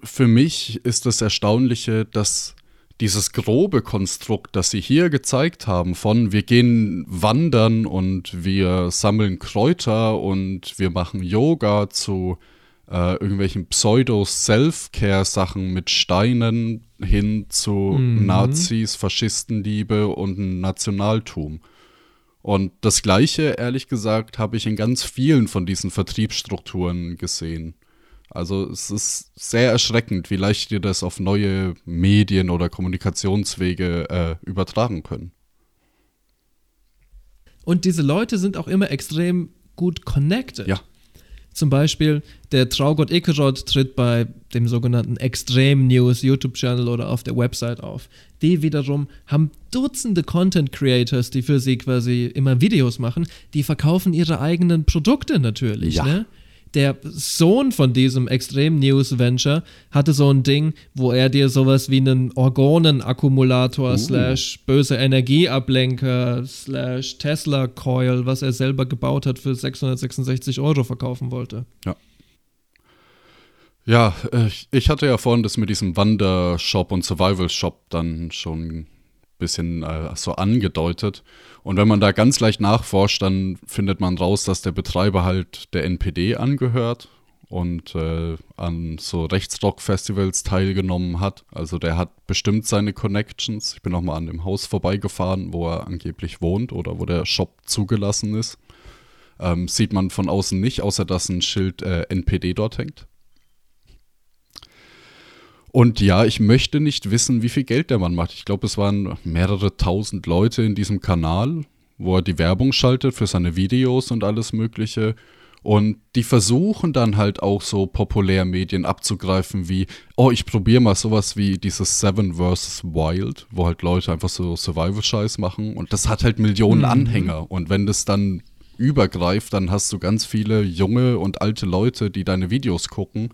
Speaker 1: für mich ist das Erstaunliche, dass dieses grobe Konstrukt, das sie hier gezeigt haben, von wir gehen wandern und wir sammeln Kräuter und wir machen Yoga zu äh, irgendwelchen Pseudo-Self-Care-Sachen mit Steinen hin zu Nazis, Faschistenliebe und Nationaltum. Und das Gleiche, ehrlich gesagt, habe ich in ganz vielen von diesen Vertriebsstrukturen gesehen. Also es ist sehr erschreckend, wie leicht wir das auf neue Medien oder Kommunikationswege äh, übertragen können.
Speaker 2: Und diese Leute sind auch immer extrem gut connected.
Speaker 1: Ja.
Speaker 2: Zum Beispiel der Traugott Ikerot tritt bei dem sogenannten Extreme News YouTube-Channel oder auf der Website auf. Die wiederum haben Dutzende Content Creators, die für sie quasi immer Videos machen. Die verkaufen ihre eigenen Produkte natürlich.
Speaker 1: Ja.
Speaker 2: Ne? Der Sohn von diesem Extreme News Venture hatte so ein Ding, wo er dir sowas wie einen Orgonenakkumulator slash böse Energieablenker slash Tesla Coil, was er selber gebaut hat, für 666 Euro verkaufen wollte.
Speaker 1: Ja, äh, ich- hatte ja vorhin das mit diesem Wandershop und Survival Shop dann schon bisschen äh, so angedeutet. Und wenn man da ganz leicht nachforscht, dann findet man raus, dass der Betreiber halt der NPD angehört und äh, an so Rechtsrock-Festivals teilgenommen hat. Also der hat bestimmt seine Connections. Ich bin auch mal an dem Haus vorbeigefahren, wo er angeblich wohnt oder wo der Shop zugelassen ist. Ähm, sieht man von außen nicht, außer dass ein Schild äh, NPD dort hängt. Und ja, ich möchte nicht wissen, wie viel Geld der Mann macht. Ich glaube, es waren mehrere tausend Leute in diesem Kanal, wo er die Werbung schaltet für seine Videos und alles Mögliche. Und die versuchen dann halt auch so Populärmedien abzugreifen wie, oh, ich probiere mal sowas wie dieses Seven vs. Wild, wo halt Leute einfach so Survival-Scheiß machen. Und das hat halt Millionen Anhänger. Und wenn das dann übergreift, dann hast du ganz viele junge und alte Leute, die deine Videos gucken.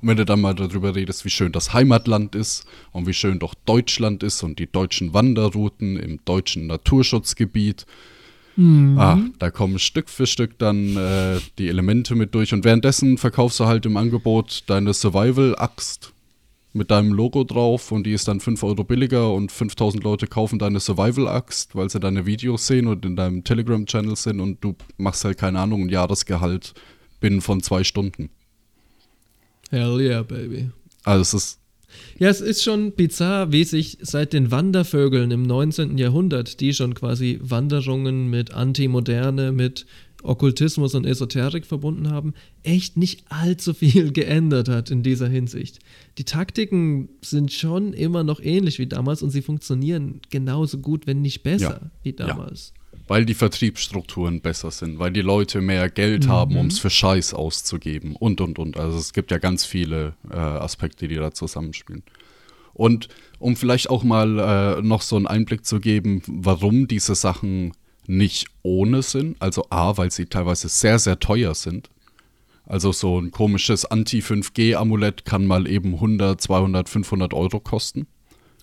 Speaker 1: Und wenn du dann mal darüber redest, wie schön das Heimatland ist und wie schön doch Deutschland ist und die deutschen Wanderrouten im deutschen Naturschutzgebiet, ah, da kommen Stück für Stück dann äh, die Elemente mit durch. Und währenddessen verkaufst du halt im Angebot deine Survival-Axt mit deinem Logo drauf und die ist dann 5 Euro billiger und 5000 Leute kaufen deine Survival-Axt, weil sie deine Videos sehen und in deinem Telegram-Channel sind und du machst halt, keine Ahnung, ein Jahresgehalt binnen von zwei Stunden.
Speaker 2: Hell yeah, baby.
Speaker 1: Also es ist
Speaker 2: Ja, es ist schon bizarr, wie sich seit den Wandervögeln im 19. Jahrhundert, die schon quasi Wanderungen mit Antimoderne, mit Okkultismus und Esoterik verbunden haben, echt nicht allzu viel geändert hat in dieser Hinsicht. Die Taktiken sind schon immer noch ähnlich wie damals und sie funktionieren genauso gut, wenn nicht besser
Speaker 1: Ja.
Speaker 2: wie damals.
Speaker 1: Weil die Vertriebsstrukturen besser sind, weil die Leute mehr Geld haben, um es für Scheiß auszugeben und und und. Also es gibt ja ganz viele äh, Aspekte, die da zusammenspielen. Und um vielleicht auch mal äh, noch so einen Einblick zu geben, warum diese Sachen nicht ohne sind. Also A, weil sie teilweise sehr, sehr teuer sind. Also so ein komisches Anti-5G-Amulett kann mal eben 100, 200, 500 Euro kosten.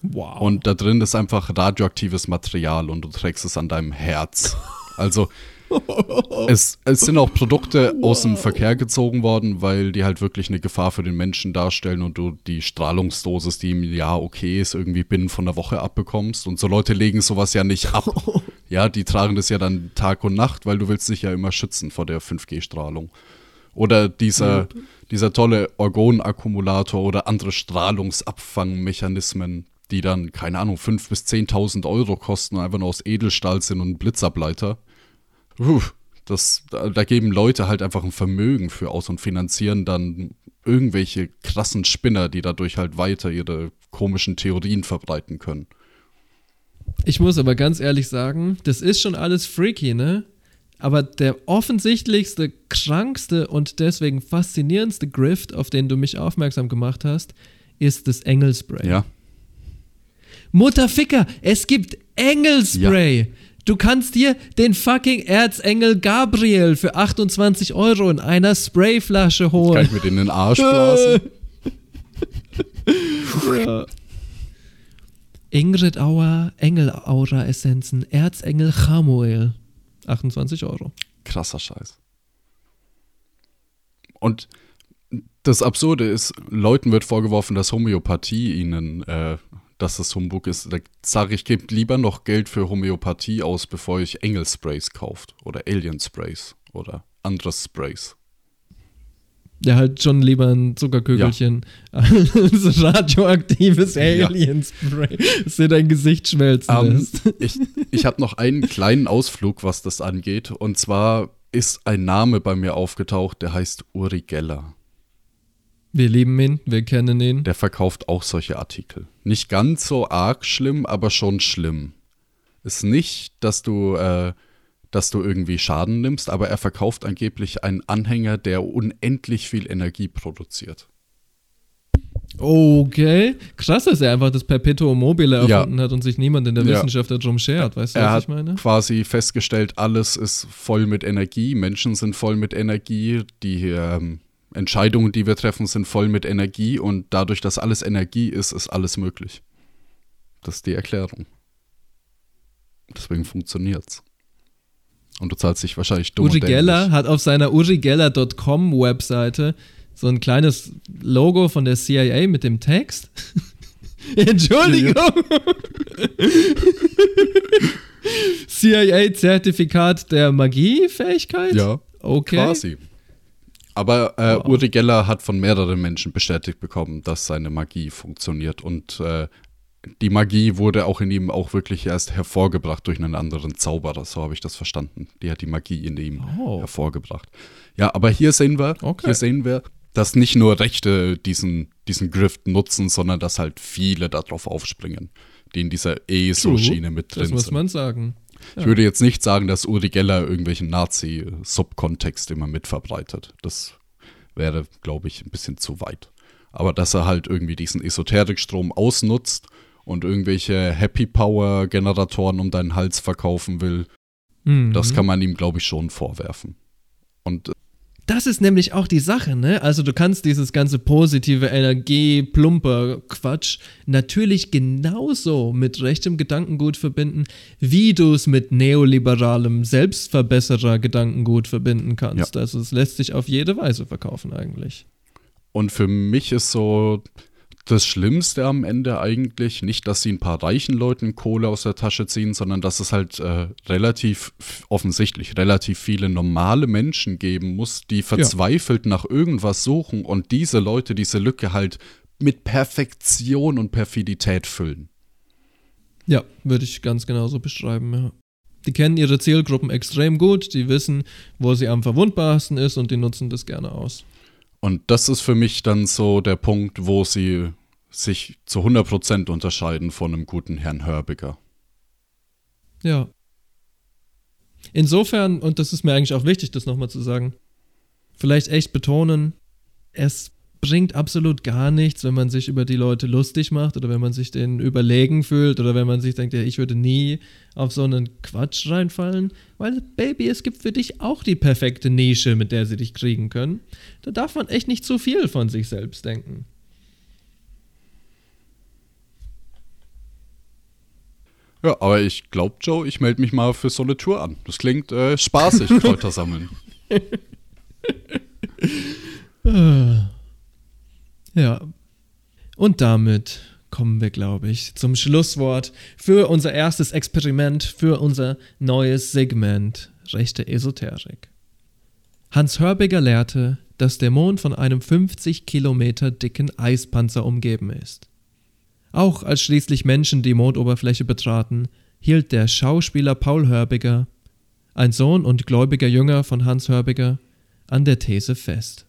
Speaker 2: Wow.
Speaker 1: Und da drin ist einfach radioaktives Material und du trägst es an deinem Herz. Also es, es sind auch Produkte aus dem Verkehr gezogen worden, weil die halt wirklich eine Gefahr für den Menschen darstellen und du die Strahlungsdosis, die im Jahr okay ist, irgendwie binnen von einer Woche abbekommst. Und so Leute legen sowas ja nicht ab. Ja, die tragen das ja dann Tag und Nacht, weil du willst dich ja immer schützen vor der 5G-Strahlung. Oder dieser, dieser tolle Orgonakkumulator oder andere Strahlungsabfangmechanismen, die dann, keine Ahnung, 5.000 bis 10.000 Euro kosten und einfach nur aus Edelstahl sind und Blitzableiter. Puh, das, da, da geben Leute halt einfach ein Vermögen für aus und finanzieren dann irgendwelche krassen Spinner, die dadurch halt weiter ihre komischen Theorien verbreiten können.
Speaker 2: Ich muss aber ganz ehrlich sagen, das ist schon alles freaky, ne? Aber der offensichtlichste, krankste und deswegen faszinierendste Grift, auf den du mich aufmerksam gemacht hast, ist das Engelspray.
Speaker 1: Ja.
Speaker 2: Mutterficker, es gibt Engelspray. Du kannst dir den fucking Erzengel Gabriel für 28 Euro in einer Sprayflasche
Speaker 1: Kann
Speaker 2: holen.
Speaker 1: ich mir den in den Arsch blasen?
Speaker 2: ja. Ingrid Auer, Engelaura Essenzen, Erzengel Chamuel. 28 Euro.
Speaker 1: Krasser Scheiß. Und das Absurde ist, Leuten wird vorgeworfen, dass Homöopathie ihnen, äh, dass das Humbug ist. Da sage ich, gebt lieber noch Geld für Homöopathie aus, bevor euch Engelsprays kauft oder Alien-Sprays oder andere Sprays.
Speaker 2: Ja, halt schon lieber ein Zuckerkügelchen als radioaktives
Speaker 1: Ja.
Speaker 2: Alien-Spray, das dir dein Gesicht schmelzen
Speaker 1: Ähm,
Speaker 2: lässt.
Speaker 1: ich ich habe noch einen kleinen Ausflug, was das angeht. Und zwar ist ein Name bei mir aufgetaucht, der heißt Uri Geller.
Speaker 2: Wir lieben ihn, wir kennen ihn.
Speaker 1: Der verkauft auch solche Artikel. Nicht ganz so arg schlimm, aber schon schlimm. Ist nicht, dass du, äh, dass du irgendwie Schaden nimmst, aber er verkauft angeblich einen Anhänger, der unendlich viel Energie produziert.
Speaker 2: Okay. Krass, dass er einfach das Perpetuum mobile
Speaker 1: Ja.
Speaker 2: erfunden hat und sich niemand in der
Speaker 1: Ja.
Speaker 2: Wissenschaft darum schert. Weißt du,
Speaker 1: er
Speaker 2: was
Speaker 1: hat
Speaker 2: ich meine?
Speaker 1: quasi festgestellt, alles ist voll mit Energie, Menschen sind voll mit Energie, die ähm, Entscheidungen, die wir treffen, sind voll mit Energie und dadurch, dass alles Energie ist, ist alles möglich. Das ist die Erklärung. Deswegen funktioniert's. Und du zahlst dich wahrscheinlich dumm
Speaker 2: Uri Geller hat auf seiner urigeller.com Webseite so ein kleines Logo von der CIA mit dem Text. Entschuldigung. CIA-Zertifikat der Magiefähigkeit?
Speaker 1: Ja,
Speaker 2: Okay.
Speaker 1: quasi. Aber äh,
Speaker 2: Wow.
Speaker 1: Uri Geller hat von mehreren Menschen bestätigt bekommen, dass seine Magie funktioniert. Und äh, die Magie wurde auch in ihm auch wirklich erst hervorgebracht durch einen anderen Zauberer. So habe ich das verstanden. Die hat die Magie in ihm
Speaker 2: Oh.
Speaker 1: hervorgebracht. Ja, aber hier sehen wir,
Speaker 2: Okay.
Speaker 1: hier sehen wir, dass nicht nur Rechte diesen, diesen Grift nutzen, sondern dass halt viele darauf aufspringen, die in dieser ESO-Schiene mit drin
Speaker 2: Das muss
Speaker 1: sind.
Speaker 2: man sagen.
Speaker 1: Ich würde jetzt nicht sagen, dass Uri Geller irgendwelchen Nazi-Subkontext immer mitverbreitet. Das wäre, glaube ich, ein bisschen zu weit. Aber dass er halt irgendwie diesen Esoterikstrom ausnutzt und irgendwelche Happy Power-Generatoren um deinen Hals verkaufen will,
Speaker 2: Mhm.
Speaker 1: das kann man ihm, glaube ich, schon vorwerfen. Und
Speaker 2: Das ist nämlich auch die Sache, ne? Also du kannst dieses ganze positive Energie, plumper Quatsch natürlich genauso mit rechtem Gedankengut verbinden, wie du es mit neoliberalem Selbstverbesserer Gedankengut verbinden kannst.
Speaker 1: Ja.
Speaker 2: Also es lässt sich auf jede Weise verkaufen eigentlich.
Speaker 1: Und für mich ist so das Schlimmste am Ende eigentlich nicht, dass sie ein paar reichen Leuten Kohle aus der Tasche ziehen, sondern dass es halt äh, relativ offensichtlich relativ viele normale Menschen geben muss, die verzweifelt nach irgendwas suchen und diese Leute diese Lücke halt mit Perfektion und Perfidität füllen.
Speaker 2: Ja, würde ich ganz genauso beschreiben, ja. Die kennen ihre Zielgruppen extrem gut, die wissen, wo sie am verwundbarsten ist und die nutzen das gerne aus.
Speaker 1: Und das ist für mich dann so der Punkt, wo sie sich zu 100% unterscheiden von einem guten Herrn Hörbiger.
Speaker 2: Ja. Insofern, und das ist mir eigentlich auch wichtig, das nochmal zu sagen, vielleicht echt betonen, es bringt absolut gar nichts, wenn man sich über die Leute lustig macht oder wenn man sich denen überlegen fühlt oder wenn man sich denkt, ja, ich würde nie auf so einen Quatsch reinfallen, weil, Baby, es gibt für dich auch die perfekte Nische, mit der sie dich kriegen können. Da darf man echt nicht zu viel von sich selbst denken.
Speaker 1: Ja, aber ich glaube, Joe, ich melde mich mal für so eine Tour an. Das klingt äh, spaßig, Kräuter sammeln.
Speaker 2: Ja. Und damit kommen wir, glaube ich, zum Schlusswort für unser erstes Experiment, für unser neues Segment rechte Esoterik. Hans Hörbiger lehrte, dass der Mond von einem 50 Kilometer dicken Eispanzer umgeben ist. Auch als schließlich Menschen die Mondoberfläche betraten, hielt der Schauspieler Paul Hörbiger, ein Sohn und gläubiger Jünger von Hans Hörbiger, an der These fest.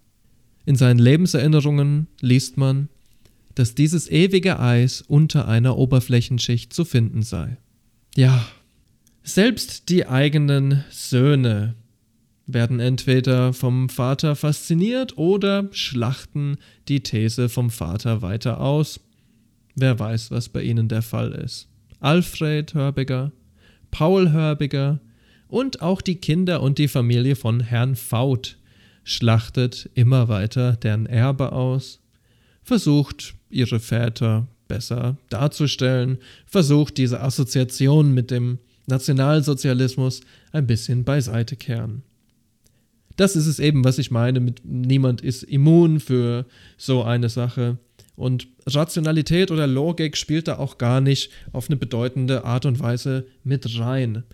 Speaker 2: In seinen Lebenserinnerungen liest man, dass dieses ewige Eis unter einer Oberflächenschicht zu finden sei. Ja, selbst die eigenen Söhne werden entweder vom Vater fasziniert oder schlachten die These vom Vater weiter aus. Wer weiß, was bei ihnen der Fall ist. Alfred Hörbiger, Paul Hörbiger und auch die Kinder und die Familie von Herrn Faut schlachtet immer weiter deren Erbe aus, versucht ihre Väter besser darzustellen, versucht diese Assoziation mit dem Nationalsozialismus ein bisschen beiseite kehren. Das ist es eben, was ich meine mit niemand ist immun für so eine Sache. Und Rationalität oder Logik spielt da auch gar nicht auf eine bedeutende Art und Weise mit rein.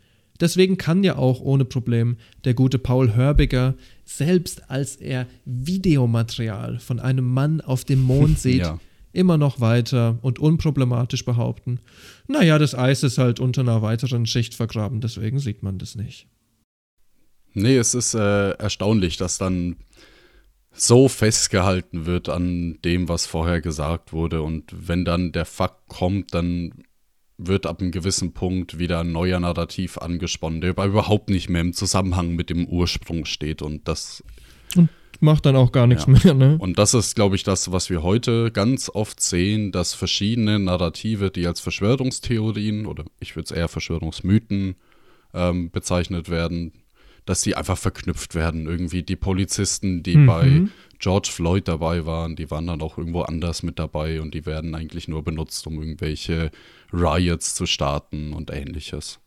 Speaker 2: Deswegen kann ja auch ohne Problem der gute Paul Hörbiger, selbst als er Videomaterial von einem Mann auf dem Mond sieht, ja. immer noch weiter und unproblematisch behaupten, naja, das Eis ist halt unter einer weiteren Schicht vergraben, deswegen sieht man das nicht.
Speaker 1: Nee, es ist äh, erstaunlich, dass dann so festgehalten wird an dem, was vorher gesagt wurde. Und wenn dann der Fakt kommt, dann wird ab einem gewissen Punkt wieder ein neuer Narrativ angesponnen, der überhaupt nicht mehr im Zusammenhang mit dem Ursprung steht. Und das.
Speaker 2: Und macht dann auch gar nichts ja. mehr, ne?
Speaker 1: Und das ist, glaube ich, das, was wir heute ganz oft sehen, dass verschiedene Narrative, die als Verschwörungstheorien oder ich würde es eher Verschwörungsmythen ähm, bezeichnet werden, dass die einfach verknüpft werden. Irgendwie die Polizisten, die mhm. bei George Floyd dabei waren, die waren dann auch irgendwo anders mit dabei und die werden eigentlich nur benutzt, um irgendwelche Riots zu starten und ähnliches.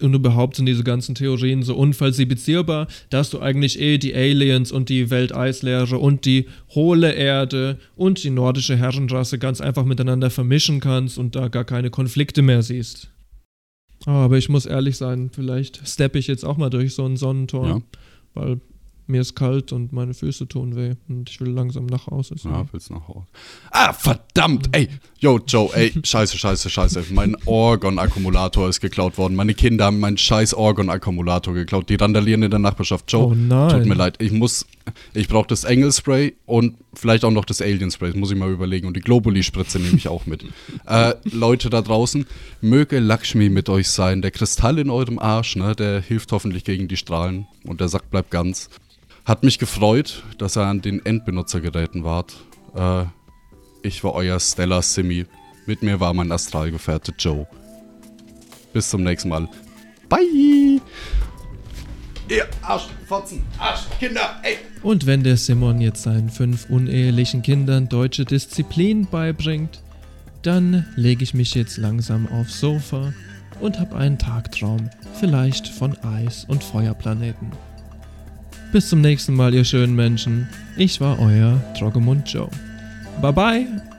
Speaker 2: Und überhaupt sind diese ganzen Theorien so unfalsifizierbar, dass du eigentlich eh die Aliens und die Welteislehre und die hohle Erde und die nordische Herrenrasse ganz einfach miteinander vermischen kannst und da gar keine Konflikte mehr siehst. Aber ich muss ehrlich sein, vielleicht steppe ich jetzt auch mal durch so ein Sonnentor, ja. weil mir ist kalt und meine Füße tun weh und ich will langsam nach Hause.
Speaker 1: So. Ja, willst nach Hause. Ah, verdammt, ey. Yo, Joe, ey, scheiße, scheiße, scheiße. Mein Orgon-Akkumulator ist geklaut worden. Meine Kinder haben meinen scheiß Orgon-Akkumulator geklaut. Die randalieren in der Nachbarschaft. Joe, oh nein. tut mir leid. Ich muss, ich brauche das Engelspray und vielleicht auch noch das Alien-Spray. Das muss ich mal überlegen. Und die Globuli-Spritze nehme ich auch mit. äh, Leute da draußen, möge Lakshmi mit euch sein. Der Kristall in eurem Arsch, ne, der hilft hoffentlich gegen die Strahlen. Und der Sack bleibt ganz. Hat mich gefreut, dass ihr an den Endbenutzergeräten wart. Äh, ich war euer Stella Simi. Mit mir war mein Astralgefährte Joe. Bis zum nächsten Mal. Bye!
Speaker 2: Ihr Arschfotzen, Arschkinder, ey! Und wenn der Simon jetzt seinen fünf unehelichen Kindern deutsche Disziplin beibringt, dann lege ich mich jetzt langsam aufs Sofa und hab einen Tagtraum, vielleicht von Eis und Feuerplaneten. Bis zum nächsten Mal, ihr schönen Menschen. Ich war euer Troggemund Joe. Bye bye